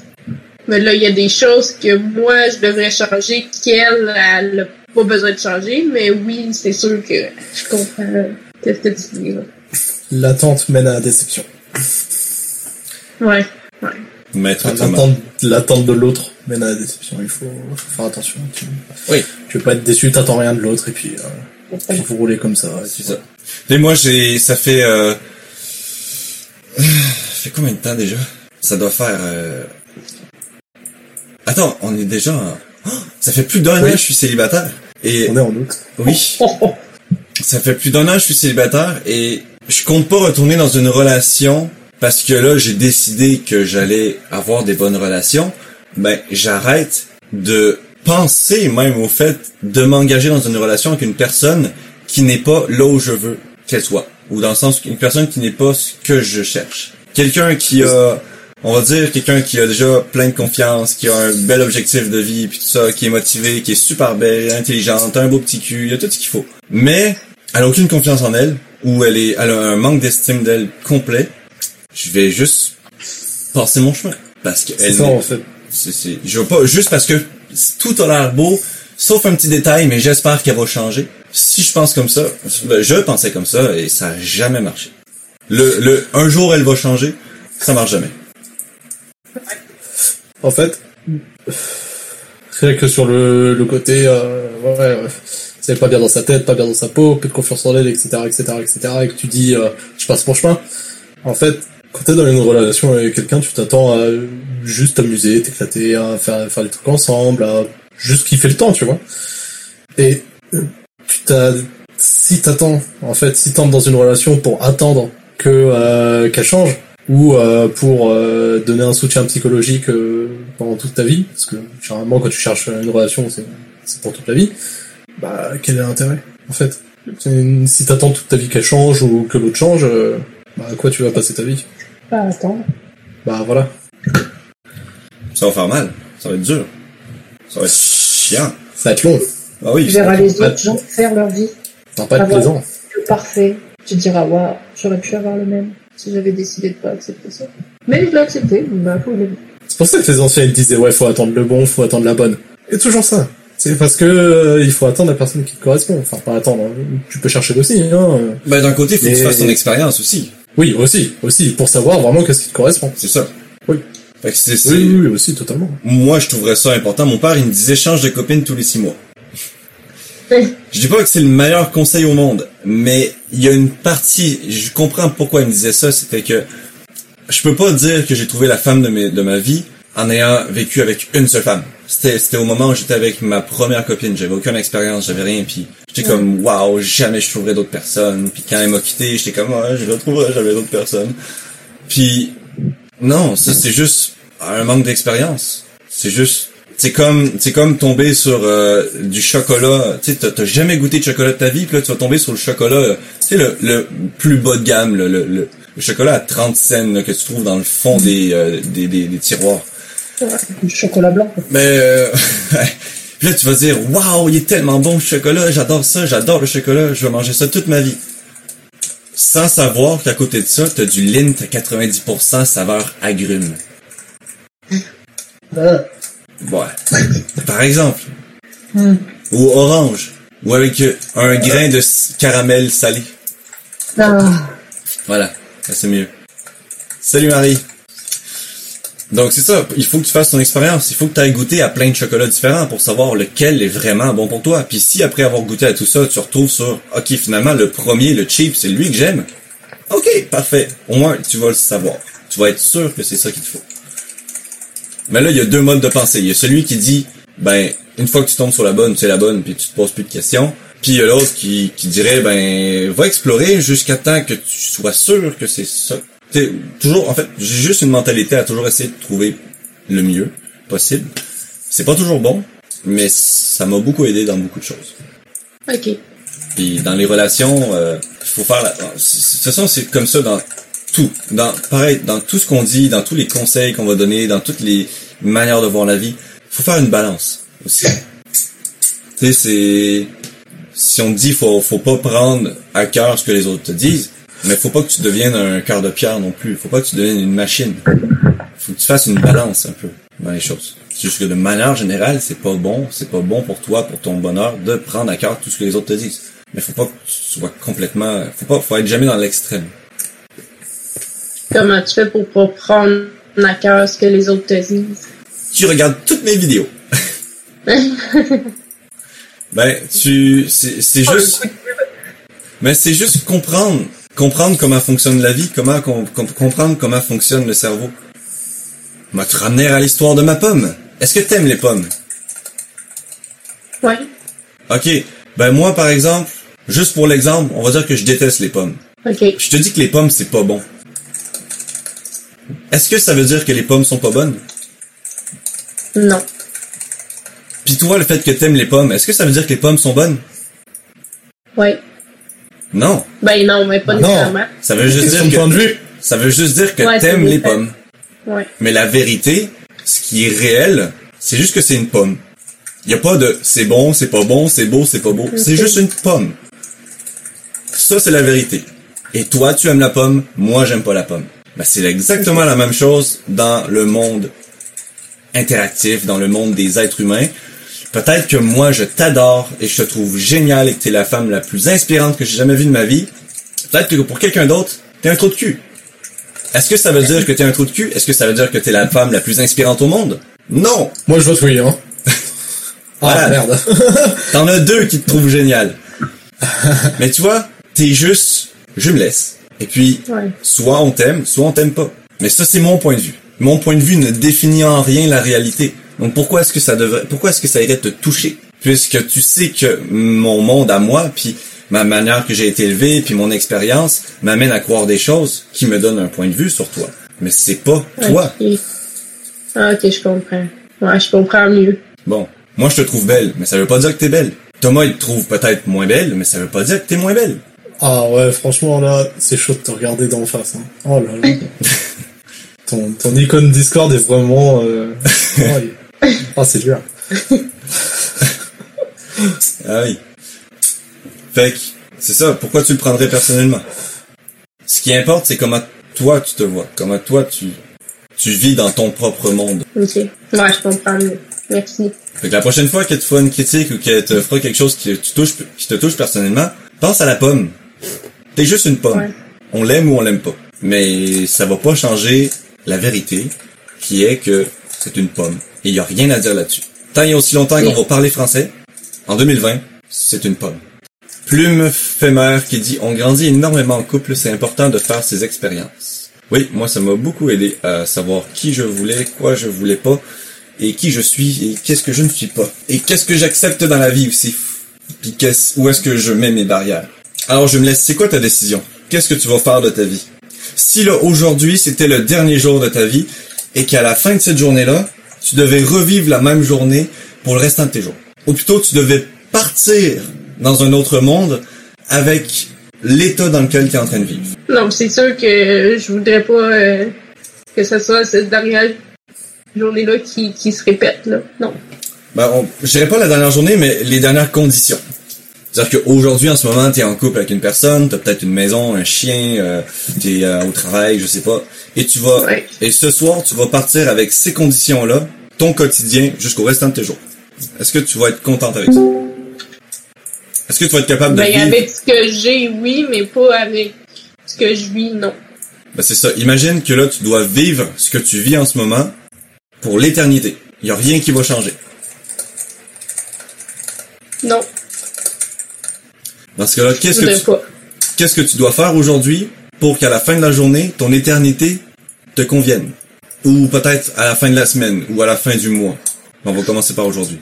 Mais là, il y a des choses que moi, je devrais changer, qu'elle, elle a pas besoin de changer. Mais oui, c'est sûr que je comprends ce que tu dis là.
L'attente mène à la déception.
Ouais. Ouais.
Enfin. L'attente, l'attente de l'autre mène à la déception. Il faut, faut faire attention. Tu,
Oui.
tu veux pas être déçu, t'attends rien de l'autre et puis, euh, puis vous roulez comme ça. et puis
C'est ça. Et moi, j'ai, ça fait, euh, ça fait combien de temps déjà? Ça doit faire, euh... Attends, on est déjà. Oh, ça fait plus d'un
Oui.
an que je suis célibataire. Et,
On est en août.
oui. Ça fait plus d'un an que je suis célibataire et je compte pas retourner dans une relation parce que là, j'ai décidé que j'allais avoir des bonnes relations. Ben, j'arrête de penser même au fait de m'engager dans une relation avec une personne qui n'est pas là où je veux qu'elle soit. Ou dans le sens qu'une personne qui n'est pas ce que je cherche. Quelqu'un qui a, on va dire, quelqu'un qui a déjà plein de confiance, qui a un bel objectif de vie, puis tout ça, qui est motivé, qui est super belle, intelligente, un beau petit cul, il y a tout ce qu'il faut. Mais, elle a aucune confiance en elle, ou elle est, elle a un manque d'estime d'elle complet. Je vais juste passer mon chemin. Parce
C'est
qu'elle
ça,
n'est-
en fait.
c'est, c'est, je veux pas, juste parce que tout a l'air beau, sauf un petit détail, mais j'espère qu'elle va changer. Si je pense comme ça, je pensais comme ça et ça a jamais marché. Le, le, un jour elle va changer, ça marche jamais.
En fait, c'est que sur le, le côté, euh, ouais, ouais, pas bien dans sa tête, pas bien dans sa peau, peu de confiance en elle, etc., etc., etc., et que tu dis, euh, je passe mon chemin. En fait, quand t'es dans une relation avec quelqu'un, tu t'attends à juste t'amuser, t'éclater, à faire, faire des trucs ensemble, à juste kiffer le temps, tu vois. Et euh, tu t'as, si t'attends, en fait, si t'entres dans une relation pour attendre que euh, qu'elle change, ou euh, pour euh, donner un soutien psychologique euh, pendant toute ta vie, parce que généralement quand tu cherches une relation, c'est c'est pour toute la vie. Bah quel est l'intérêt en fait? Si t'attends toute ta vie qu'elle change ou que l'autre change, euh, bah à quoi tu vas passer ta vie?
Pas attendre.
Bah voilà.
Ça va faire mal, ça va être dur. Ça va être chiant.
Ça va être long,
Ah oui.
Tu verras les autres gens faire leur vie.
ça va pas être
Ah,
plaisant.
Que parfait. Tu te diras, waouh, j'aurais pu avoir le même si j'avais décidé de pas accepter ça. Mais je l'ai accepté, donc bah, faut le
C'est pour ça que les anciens ils disaient ouais faut attendre le bon, faut attendre la bonne. Et toujours ça. C'est parce que euh, il faut attendre la personne qui te correspond. Enfin pas attendre, hein. tu peux chercher aussi. Hein.
Ben, d'un côté, faut que tu
Mais-
fasses ton expérience aussi.
Oui aussi, aussi pour savoir vraiment qu'est-ce qui te correspond.
C'est ça.
Oui.
Fait que c'est, c'est-
Oui, oui, oui, aussi totalement.
moi, je trouverais ça important. Mon père, il me disait change de copine tous les six mois. Je dis pas que c'est le meilleur conseil au monde, mais il y a une partie, je comprends pourquoi il me disait ça, c'était que je peux pas dire que j'ai trouvé la femme de, mes, de ma vie en ayant vécu avec une seule femme. C'était, c'était au moment où j'étais avec ma première copine, j'avais aucune expérience, j'avais rien, puis j'étais comme waouh, jamais je trouverai d'autres personnes. Puis quand elle m'a quitté, j'étais comme ouais, je retrouverai jamais d'autres personnes. Puis non, ça c'est juste un manque d'expérience. C'est juste c'est comme c'est comme tomber sur euh, du chocolat. Tu sais, t'as- jamais goûté de chocolat de ta vie, puis là tu vas tomber sur le chocolat, euh, tu sais le, le plus bas de gamme, le, le, le- le chocolat à 30 cents là, que tu trouves dans le fond des, euh, des, des, des tiroirs.
Du chocolat blanc. quoi.
Mais euh, là tu vas dire waouh, il est tellement bon le chocolat, j'adore ça, j'adore le chocolat, je vais manger ça toute ma vie. sans savoir qu'à côté de ça, t'as du lint à 90% saveur agrume.
Euh,
Ouais. Par exemple.
Hmm.
Ou orange. Ou avec euh, un grain de caramel salé.
ah,
Voilà. Ça, c'est mieux. Salut Marie. Donc c'est ça, il faut que tu fasses ton expérience, il faut que tu ailles goûter à plein de chocolats différents pour savoir lequel est vraiment bon pour toi. Puis si après avoir goûté à tout ça, tu retrouves sur OK, finalement le premier, le cheap, c'est lui que j'aime. OK, parfait. Au moins tu vas le savoir. Tu vas être sûr que c'est ça qu'il te faut. Mais là, il y a deux modes de pensée. Il y a celui qui dit ben une fois que tu tombes sur la bonne, c'est la bonne puis tu te poses plus de questions. Puis il y a l'autre qui, qui dirait ben va explorer jusqu'à temps que tu sois sûr que c'est ça. T'sais, toujours en fait, j'ai juste une mentalité à toujours essayer de trouver le mieux possible. C'est pas toujours bon, mais ça m'a beaucoup aidé dans beaucoup de choses.
Ok.
Puis dans les relations, euh, faut faire la... De toute façon, c'est comme ça dans tout. Dans, pareil, dans tout ce qu'on dit, dans tous les conseils qu'on va donner, dans toutes les manières de voir la vie, faut faire une balance aussi. tu sais, c'est... Si on dit faut, faut pas prendre à cœur ce que les autres te disent, mais faut pas que tu deviennes un cœur de pierre non plus. Faut pas que tu deviennes une machine. Faut que tu fasses une balance un peu dans les choses. C'est juste que de manière générale, c'est pas bon, c'est pas bon pour toi, pour ton bonheur, de prendre à cœur tout ce que les autres te disent. Mais faut pas que tu sois complètement, faut pas, faut être jamais dans l'extrême.
Comment tu fais pour pas prendre à cœur ce que les autres te disent?
Tu regardes toutes mes vidéos. ben, tu, c'est, c'est juste, mais c'est juste comprendre, comprendre comment fonctionne la vie, comment com- com- comprendre comment fonctionne le cerveau. Moi, te ramener à l'histoire de ma pomme. Est-ce que t'aimes les pommes?
Ouais.
Ok. Ben moi, par exemple, juste pour l'exemple, on va dire que je déteste les pommes.
Ok.
Je te dis que les pommes, c'est pas bon. Est-ce que ça veut dire que les pommes sont pas bonnes?
Non.
Puis toi, le fait que t'aimes les pommes, est-ce que ça veut dire que les pommes sont bonnes?
Ouais.
Non.
Ben non, mais pas
Non.
nécessairement.
Ça veut juste dire
de
que,
vue.
ça veut juste dire que
Ouais,
t'aimes les pommes.
Ouais.
Mais la vérité, ce qui est réel, c'est juste que c'est une pomme. Y a pas de c'est bon, c'est pas bon, c'est beau, c'est pas beau. C'est juste une pomme. Ça, c'est la vérité. Et toi, tu aimes la pomme, moi, j'aime pas la pomme. Ben, c'est exactement la même chose dans le monde interactif, dans le monde des êtres humains. Peut-être que moi, je t'adore et je te trouve génial et que t'es la femme la plus inspirante que j'ai jamais vue de ma vie. Peut-être que pour quelqu'un d'autre, t'es un trou de cul. Est-ce que ça veut dire que t'es un trou de cul? Est-ce que ça veut dire que t'es la femme la plus inspirante au monde? Non!
Moi, je vote oui, hein.
Voilà.
Ah, merde.
T'en as deux qui te trouvent génial. Mais tu vois, t'es juste, je me laisse. Et puis,
Ouais.
soit on t'aime, soit on t'aime pas. Mais ça, c'est mon point de vue. Mon point de vue ne définit en rien la réalité. Donc pourquoi est-ce que ça devrait, pourquoi est-ce que ça irait te toucher? Puisque tu sais que mon monde à moi, puis ma manière que j'ai été élevé, puis mon expérience m'amène à croire des choses qui me donnent un point de vue sur toi. Mais c'est pas toi.
Ok. Ah, ok, je comprends. Ouais, je comprends mieux.
Bon, moi je te trouve belle, mais ça veut pas dire que t'es belle. Thomas il te trouve peut-être moins belle, mais ça veut pas dire que t'es moins belle.
Ah ouais, franchement, là, c'est chaud de te regarder d'en face. Hein. Oh là là. ton, ton icône Discord est vraiment... Euh... oh, c'est dur.
Ah oui. Fait que, c'est ça, pourquoi tu le prendrais personnellement? Ce qui importe, c'est comment toi tu te vois, comment toi tu, tu vis dans ton propre monde.
Ok. Ouais, je comprends mieux. Merci.
Fait que la prochaine fois qu'elle te fera une critique ou qu'elle te fera quelque chose qui te touche, qui te touche personnellement, pense à la pomme. T'es juste une pomme.
Ouais.
On l'aime ou on l'aime pas. Mais ça va pas changer la vérité, qui est que c'est une pomme. Et il y a rien à dire là-dessus. Tant a aussi longtemps qu'on va parler français, en 2020, c'est une pomme. Plume Fémère qui dit On grandit énormément en couple, c'est important de faire ses expériences. Oui, moi ça m'a beaucoup aidé à savoir qui je voulais, quoi je voulais pas, et qui je suis, et qu'est-ce que je ne suis pas. Et qu'est-ce que j'accepte dans la vie aussi? Puis qu'est-ce, où est-ce que je mets mes barrières? Alors je me laisse, c'est quoi ta décision? Qu'est-ce que tu vas faire de ta vie? Si là aujourd'hui c'était le dernier jour de ta vie, et qu'à la fin de cette journée-là, tu devais revivre la même journée pour le restant de tes jours. Ou plutôt tu devais partir dans un autre monde avec l'état dans lequel tu es en train de vivre.
Non, c'est sûr que je voudrais pas euh, que ce soit cette dernière journée-là qui, qui se répète, là. Non.
Ben, on, je dirais pas la dernière journée, mais les dernières conditions. C'est-à-dire qu'aujourd'hui, en ce moment, t'es en couple avec une personne, t'as peut-être une maison, un chien, euh, t'es euh, au travail, je sais pas, et tu vas,
Ouais.
et ce soir, tu vas partir avec ces conditions-là, ton quotidien, jusqu'au restant de tes jours. Est-ce que tu vas être contente avec ça? Est-ce que tu vas être capable de
Ben,
vivre?
avec ce que j'ai, oui, mais pas avec ce que je vis, non.
Ben, c'est ça. Imagine que là, tu dois vivre ce que tu vis en ce moment pour l'éternité. Il y a rien qui va changer.
Non,
Dans ce cas-là, qu'est-ce que tu, qu'est-ce que tu dois faire aujourd'hui pour qu'à la fin de la journée, ton éternité te convienne? Ou peut-être à la fin de la semaine, ou à la fin du mois. On va commencer par aujourd'hui.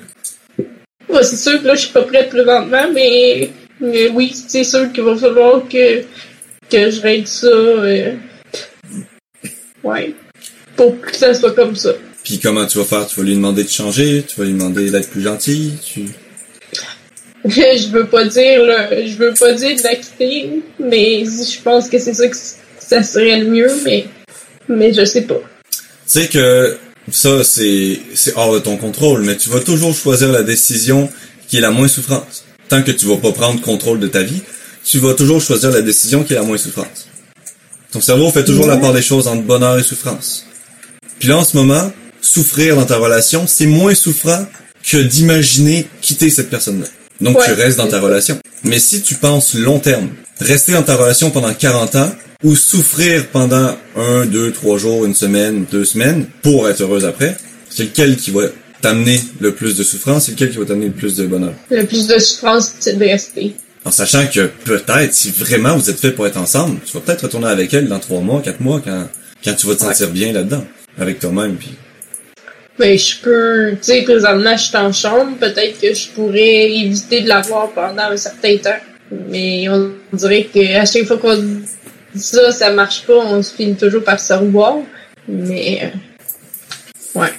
Ouais, c'est sûr que là, je suis pas prête présentement, mais, mais oui, c'est sûr qu'il va falloir que, que je règle ça. euh, Ouais. Pour que ça soit comme ça.
Puis comment tu vas faire? Tu vas lui demander de changer? Tu vas lui demander d'être plus gentil? Tu...
je veux pas dire, là, je veux pas dire de la quitter, mais je pense que c'est ça que ça serait le mieux, mais, mais je sais pas.
Tu sais que ça, c'est, c'est hors de ton contrôle, mais tu vas toujours choisir la décision qui est la moins souffrante. Tant que tu vas pas prendre contrôle de ta vie, tu vas toujours choisir la décision qui est la moins souffrante. Ton cerveau fait toujours la part des choses entre bonheur et souffrance. Puis là, en ce moment, souffrir dans ta relation, c'est moins souffrant que d'imaginer quitter cette personne-là. Donc tu restes dans ta relation. Mais si tu penses long terme, rester dans ta relation pendant 40 ans, ou souffrir pendant un, deux, trois jours, une semaine, deux semaines, pour être heureuse après, c'est lequel qui va t'amener le plus de souffrance, c'est lequel qui va t'amener le plus de bonheur?
Le plus de souffrance, c'est de rester.
En sachant que peut-être, si vraiment vous êtes fait pour être ensemble, tu vas peut-être retourner avec elle dans trois mois, quatre mois, quand, quand tu vas te sentir bien là-dedans, avec toi-même, puis
Mais je peux, tu sais, présentement, je suis en chambre, peut-être que je pourrais éviter de la voir pendant un certain temps. Mais on dirait que à chaque fois qu'on dit ça, ça marche pas, on se finit toujours par se revoir. Mais, euh, ouais.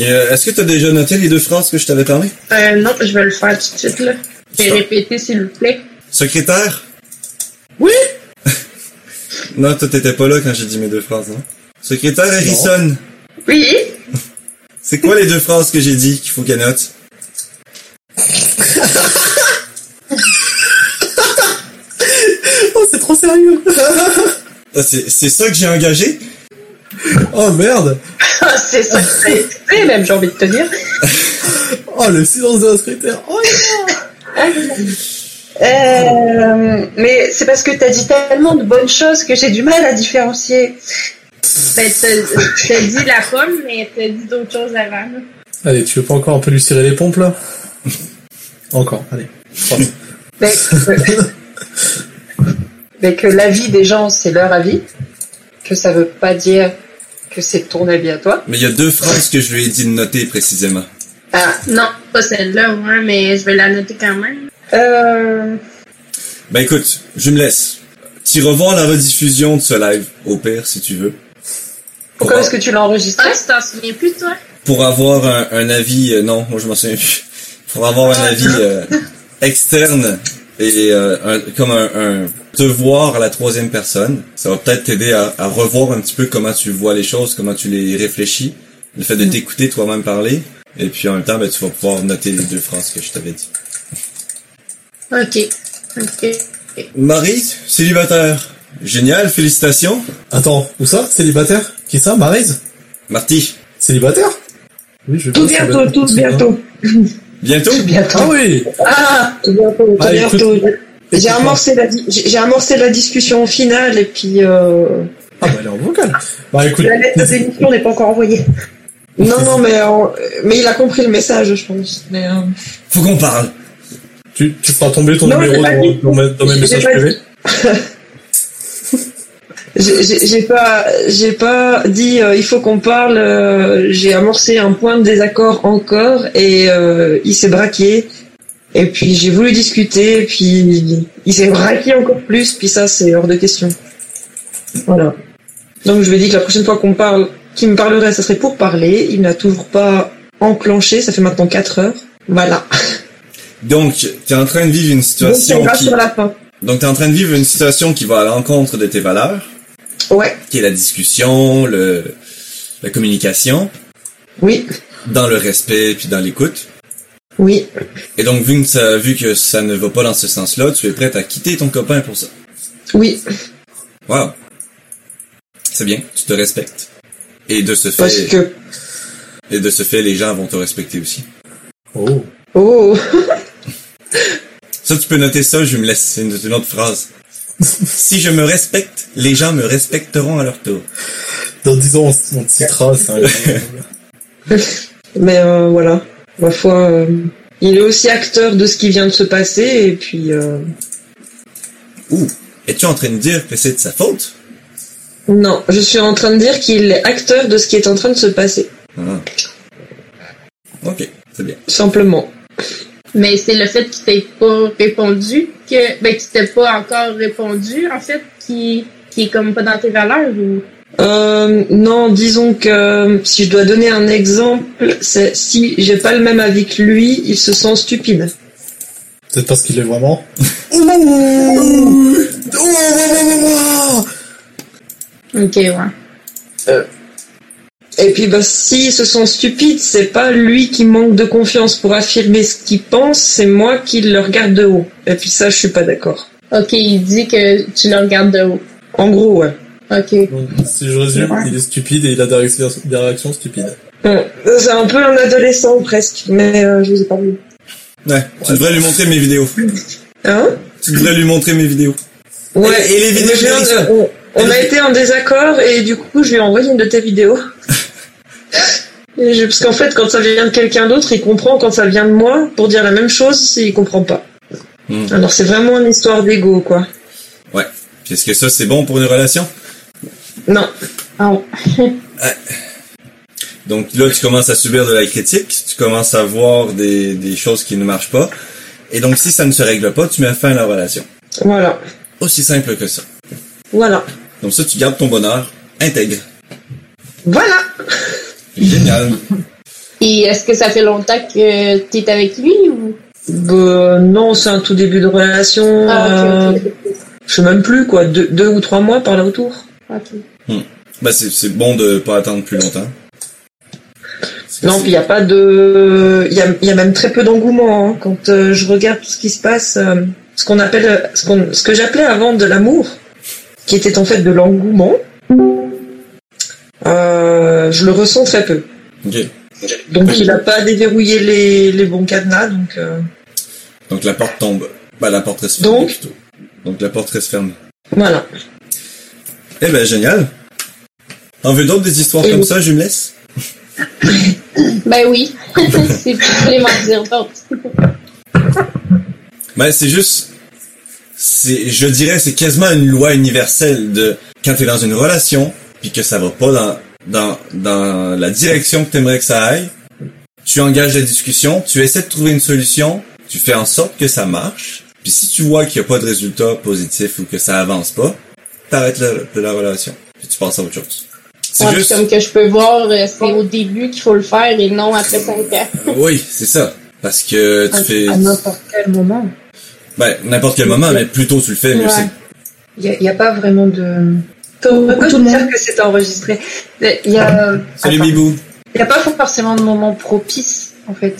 Euh, Est-ce que tu as déjà noté les deux phrases que je t'avais parlé?
Euh, non, je vais le faire tout de suite, là. Je vais répéter, s'il vous plaît.
Secrétaire?
Oui!
Non, toi t'étais pas là quand j'ai dit mes deux phrases, non? Secrétaire Harrison,
Oui!
C'est quoi les deux phrases que j'ai dit qu'il faut qu'elle note?
Oh, c'est trop sérieux.
Ah, C'est c'est ça que j'ai engagé?
oh merde.
C'est ça que c'est. Même, j'ai envie de te dire.
Oh, le silence de la secrétaire. Oh,
Euh, mais c'est parce que t'as dit tellement de bonnes choses que j'ai du mal à différencier.
Ben, t'as t'as dit la pomme, mais t'as dit d'autres choses avant. là.
Allez, tu veux pas encore un peu lui cirer les pompes là? Encore, allez.
Mais, mais que l'avis des gens, c'est leur avis. Que ça veut pas dire que c'est ton avis à toi.
Mais il y a deux phrases que je lui ai dit de noter précisément.
Ah,
Non, pas celle-là, ouais, mais je vais la noter quand même.
euh,
Ben écoute, je me laisse. Tu revoir la rediffusion de ce live, au pire, si tu veux. Pour,
pourquoi est-ce que tu l'as enregistré?
Ah, tu t'en souviens plus, toi?
pour avoir un, un avis, euh, non, moi je m'en souviens plus. Pour avoir un avis euh, externe et euh, un- comme un, un te voir à la troisième personne, ça va peut-être t'aider à, à revoir un petit peu comment tu vois les choses, comment tu les réfléchis, le fait de t'écouter toi-même parler, et puis en même temps, ben, tu vas pouvoir noter les deux phrases que je t'avais dit.
Ok. Ok.
Marie, célibataire. Génial, félicitations.
Attends, où ça? Célibataire? Qui ça? Maryse?
Marty,
Célibataire? Oui, je
tout
vois,
bientôt, tout bientôt.
bientôt?
Bientôt.
Ah oui
Ah, tout bientôt, tout
Ah,
bientôt.
écoute.
J'ai amorcé la, di- j'ai amorcé la discussion finale et puis euh,
Ah bah elle est en vocal. Bah écoute,
la lettre d'émission n'est pas encore envoyée. Non, non, mais euh, mais il a compris le message, je pense. Mais, euh,
faut qu'on parle.
tu, tu feras tomber ton
Non,
numéro dans, dans mes, dans mes
J'ai
messages privés.
j'ai pas, j'ai pas dit euh, il faut qu'on parle. euh, j'ai amorcé un point de désaccord encore et euh, il s'est braqué. Et puis j'ai voulu discuter, puis il s'est braqué encore plus, puis ça c'est hors de question. Voilà. Donc je lui ai dit que la prochaine fois qu'on parle, qu'il me parlerait, ça serait pour parler. Il n'a toujours pas enclenché, ça fait maintenant 4 heures. Voilà.
Donc, t'es en train de vivre une
Donc
situation
on va
qui,
sur la fin.
Donc t'es en train de vivre une situation qui va à l'encontre de tes valeurs,
Ouais,
qui est la discussion, le, la communication,
oui,
dans le respect puis dans l'écoute.
Oui.
Et donc, vu que ça, vu que ça ne va pas dans ce sens-là, tu es prête à quitter ton copain pour ça?
Oui.
Wow. C'est bien, tu te respectes. Et de ce
Parce
fait,
que.
et de ce fait, les gens vont te respecter aussi.
Oh.
Oh.
Ça, tu peux noter ça, je me laisse, c'est une, une autre phrase. si je me respecte, les gens me respecteront à leur tour.
Dans 10 ans, on, on citera, un-
Mais euh, voilà. Ma foi, euh, il est aussi acteur de ce qui vient de se passer et puis. Euh...
Ouh. Es-tu en train de dire que c'est de sa faute?
Non, je suis en train de dire qu'il est acteur de ce qui est en train de se passer.
Ah. Ok, c'est bien.
Simplement.
Mais c'est le fait qu'il t'ait pas répondu que ben qu'il t'ait pas encore répondu en fait qui qui est comme pas dans tes valeurs ou?
Euh, non, disons que si je dois donner un exemple, c'est si j'ai pas le même avis que lui, il se sent stupide.
Peut-être parce qu'il est vraiment.
ok ouais
Et puis bah s'il se sent stupide, c'est pas lui qui manque de confiance pour affirmer ce qu'il pense, c'est moi qui le regarde de haut. Et puis ça, je suis pas d'accord.
ok il dit que tu le regardes de haut
En gros, ouais.
ok
Donc, si je résume,
Ouais.
il est stupide et il a des réactions, des réactions stupides.
Bon, C'est un peu un adolescent presque, mais euh, je vous ai pas vu.
Ouais, tu devrais lui montrer mes vidéos.
Hein?
Tu devrais lui montrer mes vidéos.
Ouais.
Et- et les vidéos
Mais je viens de-
d'Alison.
on, on a été en désaccord et du coup, je lui ai envoyé une de tes vidéos. Je- parce qu'en fait, quand ça vient de quelqu'un d'autre, il comprend. Quand ça vient de moi, pour dire la même chose, il comprend pas.
Hmm.
Alors c'est vraiment une histoire d'ego, quoi.
Ouais. Puis est-ce que ça, c'est bon pour une relation?
Non.
Ah ouais.
Donc là, tu commences à subir de la critique, tu commences à voir des, des choses qui ne marchent pas. Et donc, si ça ne se règle pas, tu mets fin à la relation.
Voilà.
Aussi simple que ça.
Voilà.
Donc ça, tu gardes ton bonheur intègre.
Voilà.
Génial.
Et est-ce que ça fait longtemps que t'es avec lui ou?
Bah, non, c'est un tout début de relation.
Ah ok
euh, Je sais même plus, quoi. Deux, deux ou trois mois par là autour.
ok.
bah, c'est, c'est bon de pas attendre plus longtemps.
Non, puis il n'y a pas de, il y a, il y a même très peu d'engouement hein. quand euh, je regarde tout ce qui se passe, euh, ce qu'on appelle, ce, qu'on, ce que j'appelais avant de l'amour, qui était en fait de l'engouement. Euh, je le ressens très peu. Donc il n'a pas déverrouillé les, les bons cadenas, donc euh,
Donc la porte tombe. Bah, la porte reste fermée
Donc
plutôt. Donc la porte reste fermée.
voilà.
Eh ben, génial. T'en veux d'autres des histoires
Et
comme
oui.
ça, je me laisse?
Ben oui. c'est plus les.
Ben, c'est juste, c'est, je dirais, c'est quasiment une loi universelle de, quand t'es dans une relation, puis que ça va pas dans, dans, dans la direction que t'aimerais que ça aille, tu engages la discussion, tu essaies de trouver une solution, tu fais en sorte que ça marche, puis si tu vois qu'il y a pas de résultat positif ou que ça avance pas, t'arrêtes la, relation, puis tu passes à autre chose. C'est
Ouais,
juste,
Comme que je peux voir, euh, c'est au début qu'il faut le faire et non après 5 ans.
oui, c'est ça. Parce que tu
À,
fais,
à n'importe quel moment.
ben, n'importe quel moment, mais plus tôt tu le fais, mieux
Ouais.
c'est.
Il n'y a, il y a pas vraiment de...
Pourquoi
Tout
je
le
veux dire
monde.
que c'est enregistré Il y a,
Salut. Bibou.
il y a pas forcément de moment propice, en fait.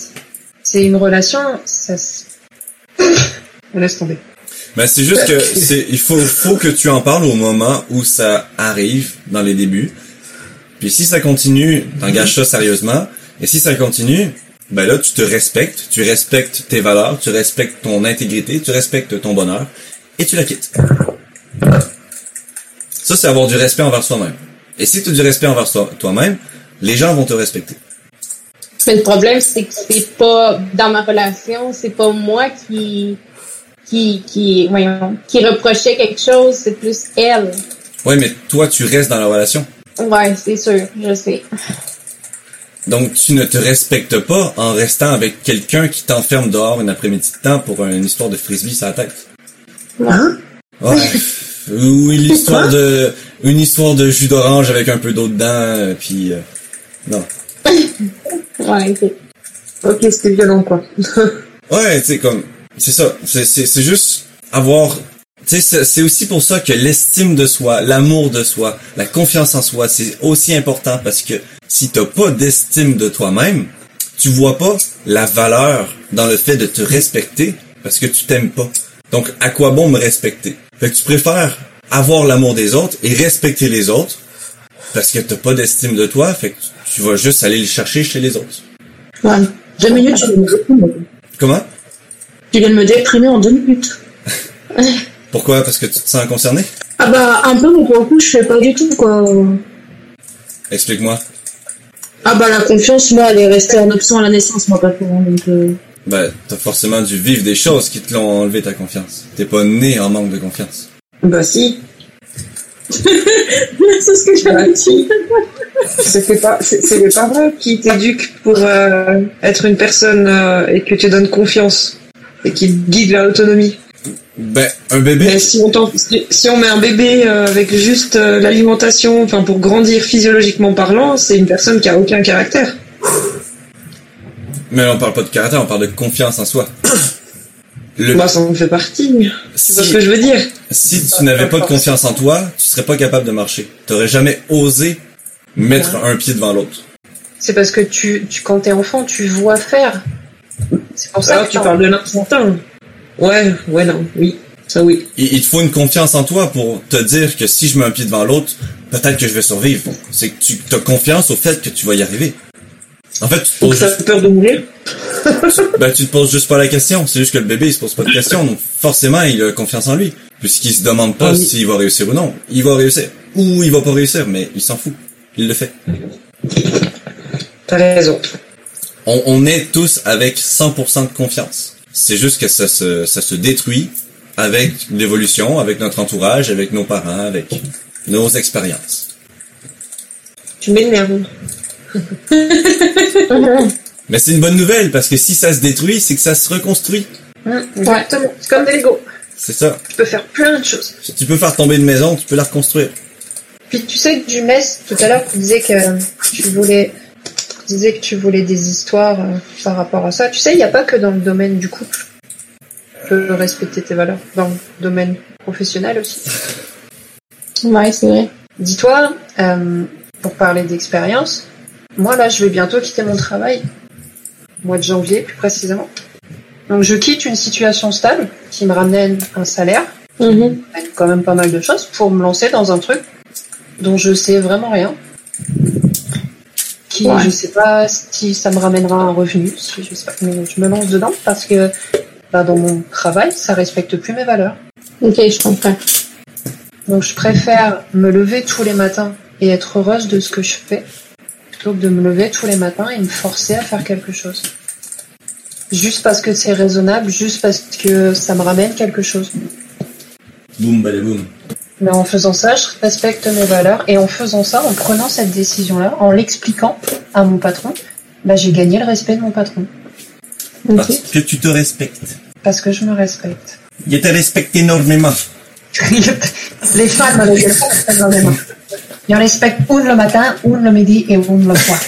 C'est une relation, ça se... On laisse tomber.
Ben, c'est juste que c'est, il faut, faut que tu en parles au moment où ça arrive dans les débuts. Puis si ça continue, t'engages ça sérieusement. Et si ça continue, ben là, tu te respectes, tu respectes tes valeurs, tu respectes ton intégrité, tu respectes ton bonheur, et tu la quittes. Ça, c'est avoir du respect envers soi-même. Et si tu as du respect envers toi-même, les gens vont te respecter.
Mais le problème, c'est que c'est pas dans ma relation, c'est pas moi qui qui qui voyons, qui reprochait quelque chose, c'est plus elle.
Ouais, mais toi, tu restes dans la relation.
Ouais, c'est sûr, je sais.
Donc, tu ne te respectes pas en restant avec quelqu'un qui t'enferme dehors un après-midi de temps pour une histoire de frisbee sur la tête.
Hein
Ouais. Ou une histoire de, une histoire de jus d'orange avec un peu d'eau dedans, euh, puis euh, non.
Ouais, c'est
Ok, c'était violent, quoi.
Ouais, sais comme, c'est ça. C'est c'est c'est juste avoir, tu sais, c'est c'est aussi pour ça que l'estime de soi, l'amour de soi, la confiance en soi, c'est aussi important parce que si t'as pas d'estime de toi-même, tu vois pas la valeur dans le fait de te respecter parce que tu t'aimes pas. Donc, à quoi bon me respecter? Fait que tu préfères avoir l'amour des autres et respecter les autres parce que t'as pas d'estime de toi, fait que tu vas juste aller le chercher chez les autres.
Ouais. Deux minutes, tu viens de me déprimer.
Comment?
Tu viens de me déprimer en deux minutes.
Pourquoi? Parce que tu te sens concerné?
Ah bah, un peu, mais pour le coup, je fais pas du tout, quoi.
Explique-moi.
Ah bah, la confiance, moi, elle est restée en option à la naissance, moi, pas pour donc... Euh...
Ben, t'as forcément dû vivre des choses qui te l'ont enlevé ta confiance. T'es pas né en manque de confiance.
Bah si. c'est ce que j'avais dit. C'était pas, c'est les parents qui t'éduquent pour euh, être une personne euh, et que tu donnes confiance et qui te guident vers l'autonomie.
Ben, un bébé,
Mais si on, t'en- si- si on met un bébé euh, avec juste euh, l'alimentation, enfin pour grandir physiologiquement parlant, c'est une personne qui a aucun caractère.
Mais on parle pas de caractère, on parle de confiance en soi. Le,
Moi, ça en fait partie. Tu
si,
ce que je veux dire
si tu n'avais pas de confiance en toi, tu serais pas capable de marcher. T'aurais jamais osé mettre un pied devant l'autre.
C'est parce que tu, tu quand t'es enfant, tu vois faire. C'est pour ça
Alors
que
tu parles de l'instinct. Ouais, ouais, non, oui, ça oui.
Il, il te faut une confiance en toi pour te dire que si je mets un pied devant l'autre, peut-être que je vais survivre. C'est que tu as confiance au fait que tu vas y arriver. En fait, tu te poses
ça
juste,
peur de mourir.
ben, tu te poses juste pas la question. C'est juste que le bébé, il se pose pas de questions. Donc, forcément, il a confiance en lui. Puisqu'il se demande pas
Ah oui.
s'il va réussir ou non. Il va réussir. Ou il va pas réussir, mais il s'en fout. Il le fait.
T'as raison.
On, on est tous avec 100% de confiance. C'est juste que ça se, ça se détruit avec l'évolution, avec notre entourage, avec nos parents, avec nos expériences.
Tu m'énerves.
Mais c'est une bonne nouvelle parce que si ça se détruit, c'est que ça se reconstruit.
Hum, exactement. C'est comme des Lego.
C'est ça.
Tu peux faire plein de choses.
Si tu peux faire tomber une maison, tu peux la reconstruire.
Puis tu sais, Jumès, tout à l'heure, tu disais que tu voulais, tu disais que tu voulais des histoires euh, par rapport à ça. Tu sais, il n'y a pas que dans le domaine du couple. Tu peux respecter tes valeurs dans le domaine professionnel aussi.
Ouais, c'est vrai.
Dis-toi, euh, pour parler d'expérience, moi là, je vais bientôt quitter mon travail, mois de janvier plus précisément. Donc je quitte une situation stable qui me ramène un salaire,
Mhm.
quand même pas mal de choses, pour me lancer dans un truc dont je sais vraiment rien. Qui,
Ouais.
je sais pas si ça me ramènera un revenu, si je sais pas, mais je me lance dedans parce que bah, dans mon travail, ça respecte plus mes valeurs.
Ok, je comprends.
Donc je préfère me lever tous les matins et être heureuse de ce que je fais plutôt que de me lever tous les matins et me forcer à faire quelque chose. Juste parce que c'est raisonnable, juste parce que ça me ramène quelque chose.
Boum, balaboum.
Mais en faisant ça, je respecte mes valeurs et en faisant ça, en prenant cette décision-là, en l'expliquant à mon patron, bah, j'ai gagné le respect de mon patron.
Parce que tu te respectes.
parce que je me respecte.
Je te respecte énormément.
Les femmes avec le respect énormément. Je respecte une le matin, une le midi et une le soir.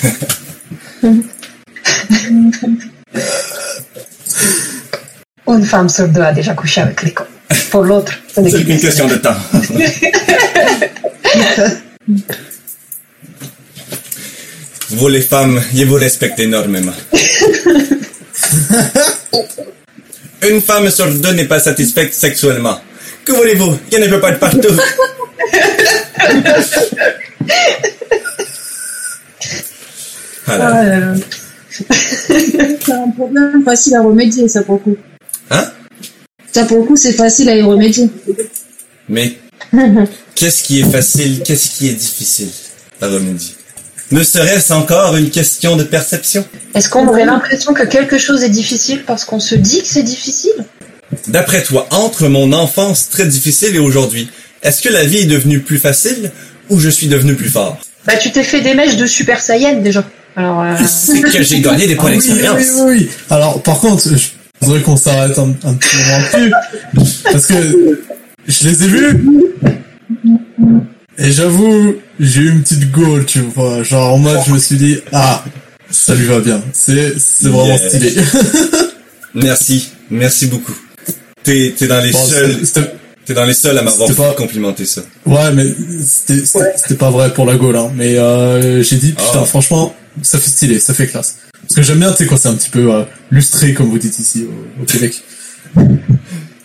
Une femme sur deux a déjà couché avec cons. Pour l'autre,
C'est une question de temps. vous les femmes, je vous respecte énormément. Une femme sur deux n'est pas satisfaite sexuellement. Que voulez-vous? Il ne peut pas être partout. Voilà.
Ah.
C'est un problème facile à remédier, ça pour le coup.
Hein?
Ça pour le coup, c'est facile à y remédier.
Mais qu'est-ce qui est facile, qu'est-ce qui est difficile à remédier? Ne serait-ce encore une question de perception?
Est-ce qu'on aurait l'impression que quelque chose est difficile parce qu'on se dit que c'est difficile?
D'après toi, entre mon enfance très difficile et aujourd'hui, est-ce que la vie est devenue plus facile ou je suis devenu plus fort?
Bah tu t'es fait des mèches de Super Saiyan déjà. Alors euh,
C'est que j'ai gagné des points
Ah
d'expérience.
oui, oui, oui. Alors, par contre, je voudrais qu'on s'arrête un, un petit moment dessus. Parce que je les ai vus. Et j'avoue, j'ai eu une petite goal, tu vois. Genre, en mode, je me suis dit, ah, ça lui va bien. C'est, c'est vraiment
Yeah.
stylé.
Merci, merci beaucoup. T'es, t'es dans les
Bon,
seuls, t'es dans les seuls à m'avoir
pas-
complimenté ça.
ouais, mais c'était, pas vrai pour la goal, hein. Mais, euh, j'ai dit, putain,
Ah.
franchement, ça fait stylé, ça fait classe. Parce que j'aime bien, c'est quand c'est un petit peu euh, lustré, comme vous dites ici au, au Québec.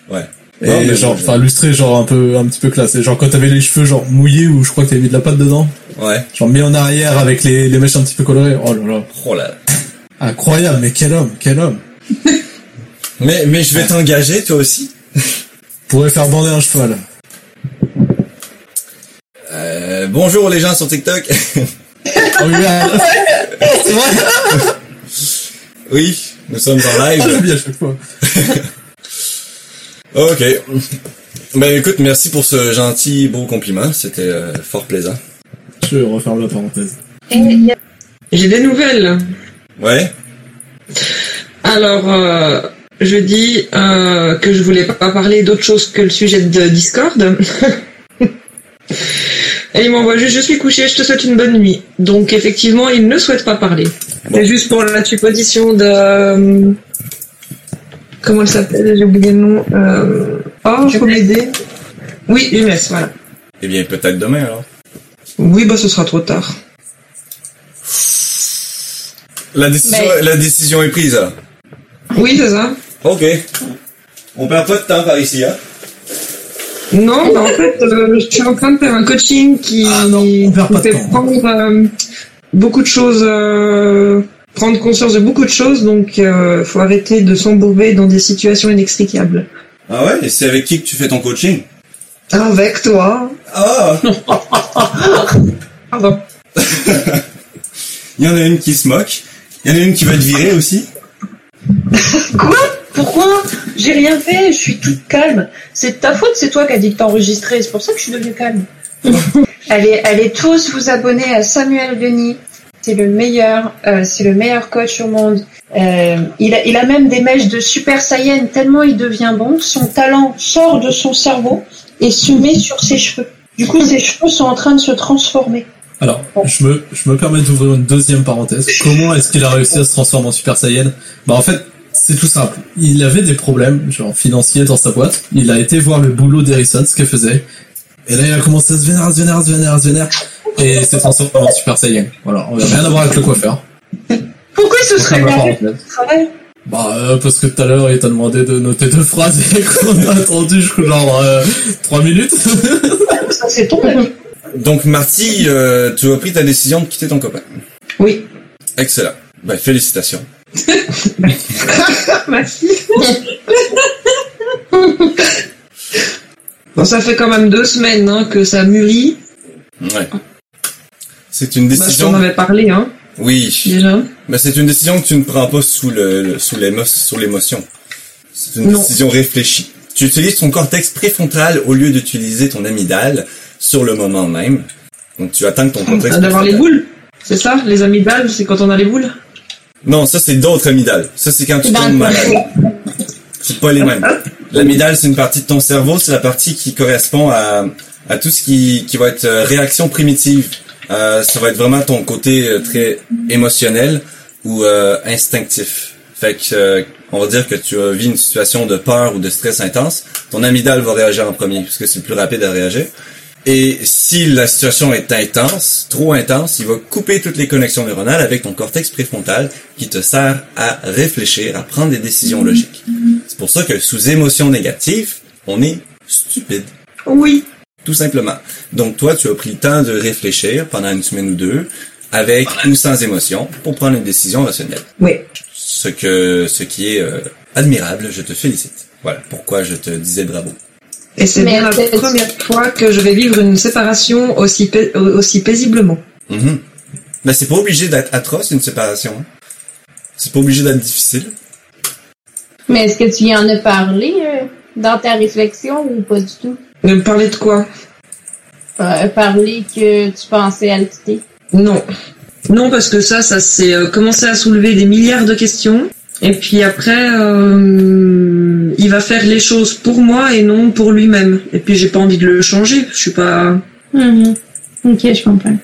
Ouais.
Et
Non, mais
genre, enfin lustré, genre un peu, un petit peu classe. Et genre quand t'avais les cheveux genre mouillés ou je crois que t'avais mis de la pâte dedans,
Ouais.
genre mis en arrière avec les, les mèches un petit peu colorées. Oh là là,
Oh là.
incroyable. Mais quel homme, quel homme.
Mais, mais je vais t'engager, toi aussi.
Pourrait faire bander un cheval.
Euh, bonjour les gens sur TikTok.
Oh,
oui, nous sommes en
Ah,
live.
bien à chaque fois.
Ok. Ben écoute, merci pour ce gentil, beau compliment. C'était euh, fort plaisant.
Je referme la parenthèse.
A-
J'ai des nouvelles.
Ouais.
Alors, euh, je dis euh, que je voulais pas parler d'autre chose que le sujet de Discord. Et il m'envoie juste « Je suis couché, je te souhaite une bonne nuit ». Donc, effectivement, il ne souhaite pas parler.
Bon.
C'est juste pour la supposition de... euh, Comment elle s'appelle? J'ai oublié le nom. Euh... Oh, faut m'aider. Oui, Younes, voilà.
Eh bien, peut-être demain alors.
Oui, bah ce sera trop tard.
La décision,
Mais-
la décision est prise.
Oui, c'est ça.
Ok. On perd pas de temps par ici, hein.
Non, bah en fait, euh, je suis en train de faire un coaching qui
Ah non, on perd pas
nous
de
fait
temps.
prendre euh, beaucoup de choses, euh, prendre conscience de beaucoup de choses, donc euh, faut arrêter de s'embourber dans des situations inextricables.
Ah ouais? Et c'est avec qui que tu fais ton coaching?
Avec toi.
Ah!
Pardon.
Il y en a une qui se moque. Il y en a une qui va te virer aussi.
Quoi Pourquoi J'ai rien fait, je suis toute calme. C'est de ta faute, c'est toi qui as dit que t'enregistrais, c'est pour ça que je suis devenue calme. allez, allez tous vous abonner à Samuel Denis. C'est le meilleur, euh, c'est le meilleur coach au monde. Euh, il, a, il a même des mèches de Super Saiyan tellement il devient bon. Son talent sort de son cerveau et se met sur ses cheveux. Du coup, ses cheveux sont en train de se transformer.
Alors, je me, je me permets d'ouvrir une deuxième parenthèse. Comment est-ce qu'il a réussi à se transformer en Super Saiyan? Bah en fait, c'est tout simple. Il avait des problèmes, genre financiers dans sa boîte. Il a été voir le boulot d'Harrison, ce qu'elle faisait. Et là, il a commencé à se vénérer, à se vénérer, à se vénérer, à se vénérer. Et il s'est transformé en Super Saiyan. Voilà, on n'a rien à voir avec le coiffeur.
Pourquoi ce serait travail
Bah, euh, parce que tout à l'heure, il t'a demandé de noter deux phrases et qu'on a attendu genre euh, trois minutes.
Ça, c'est ton avis.
Donc, Marty, euh, tu as pris ta décision de quitter ton copain.
Oui.
Excellent. Ben, félicitations.
Merci. bon, ça fait quand même deux semaines hein, que ça mûrit.
Ouais. C'est une
Bah, je t'en
décision.
avais parlé, hein,
Oui.
déjà.
Mais c'est une décision que tu ne prends pas sous le, le- sous l'émo- sous l'émotion. C'est une
Non.
décision réfléchie. Tu utilises ton cortex préfrontal au lieu d'utiliser ton amygdale sur le moment même. Donc tu attends que ton cortex
Ah, D'avoir les boules. C'est ça Les amygdales, c'est quand on a les boules
Non, ça c'est d'autres amygdales. Ça c'est quand tu
Dans
tombes malade. C'est pas les mêmes. L'amygdale c'est une partie de ton cerveau, c'est la partie qui correspond à, à tout ce qui, qui va être euh, réaction primitive. Euh, ça va être vraiment ton côté euh, très émotionnel ou euh, instinctif. Fait que euh, on va dire que tu as vu une situation de peur ou de stress intense, ton amygdale va réagir en premier puisque c'est le plus rapide à réagir. Et si la situation est intense, trop intense, il va couper toutes les connexions neuronales avec ton cortex préfrontal qui te sert à réfléchir, à prendre des décisions logiques. C'est pour ça que sous émotion négative, on est stupide.
Oui.
Tout simplement. Donc toi, tu as pris le temps de réfléchir pendant une semaine ou deux, avec ou sans émotion, pour prendre une décision rationnelle.
Oui.
Ce que, ce qui est euh, admirable, je te félicite. Voilà pourquoi je te disais bravo.
Et c'est bien la première fois que je vais vivre une séparation aussi, pai- aussi paisiblement.
Mhm. Mais c'est pas obligé d'être atroce une séparation. hein. C'est pas obligé d'être difficile.
Mais est-ce que tu y en as parlé euh, dans ta réflexion ou pas du tout?
De me parler de quoi?
Euh, parler que tu pensais à le quitter.
Non. Non, parce que ça, ça s'est euh, commencé à soulever des milliards de questions. Et puis après, euh, il va faire les choses pour moi et non pour lui-même. Et puis j'ai pas envie de le changer. Je suis pas.
Mhm. Ok, je comprends.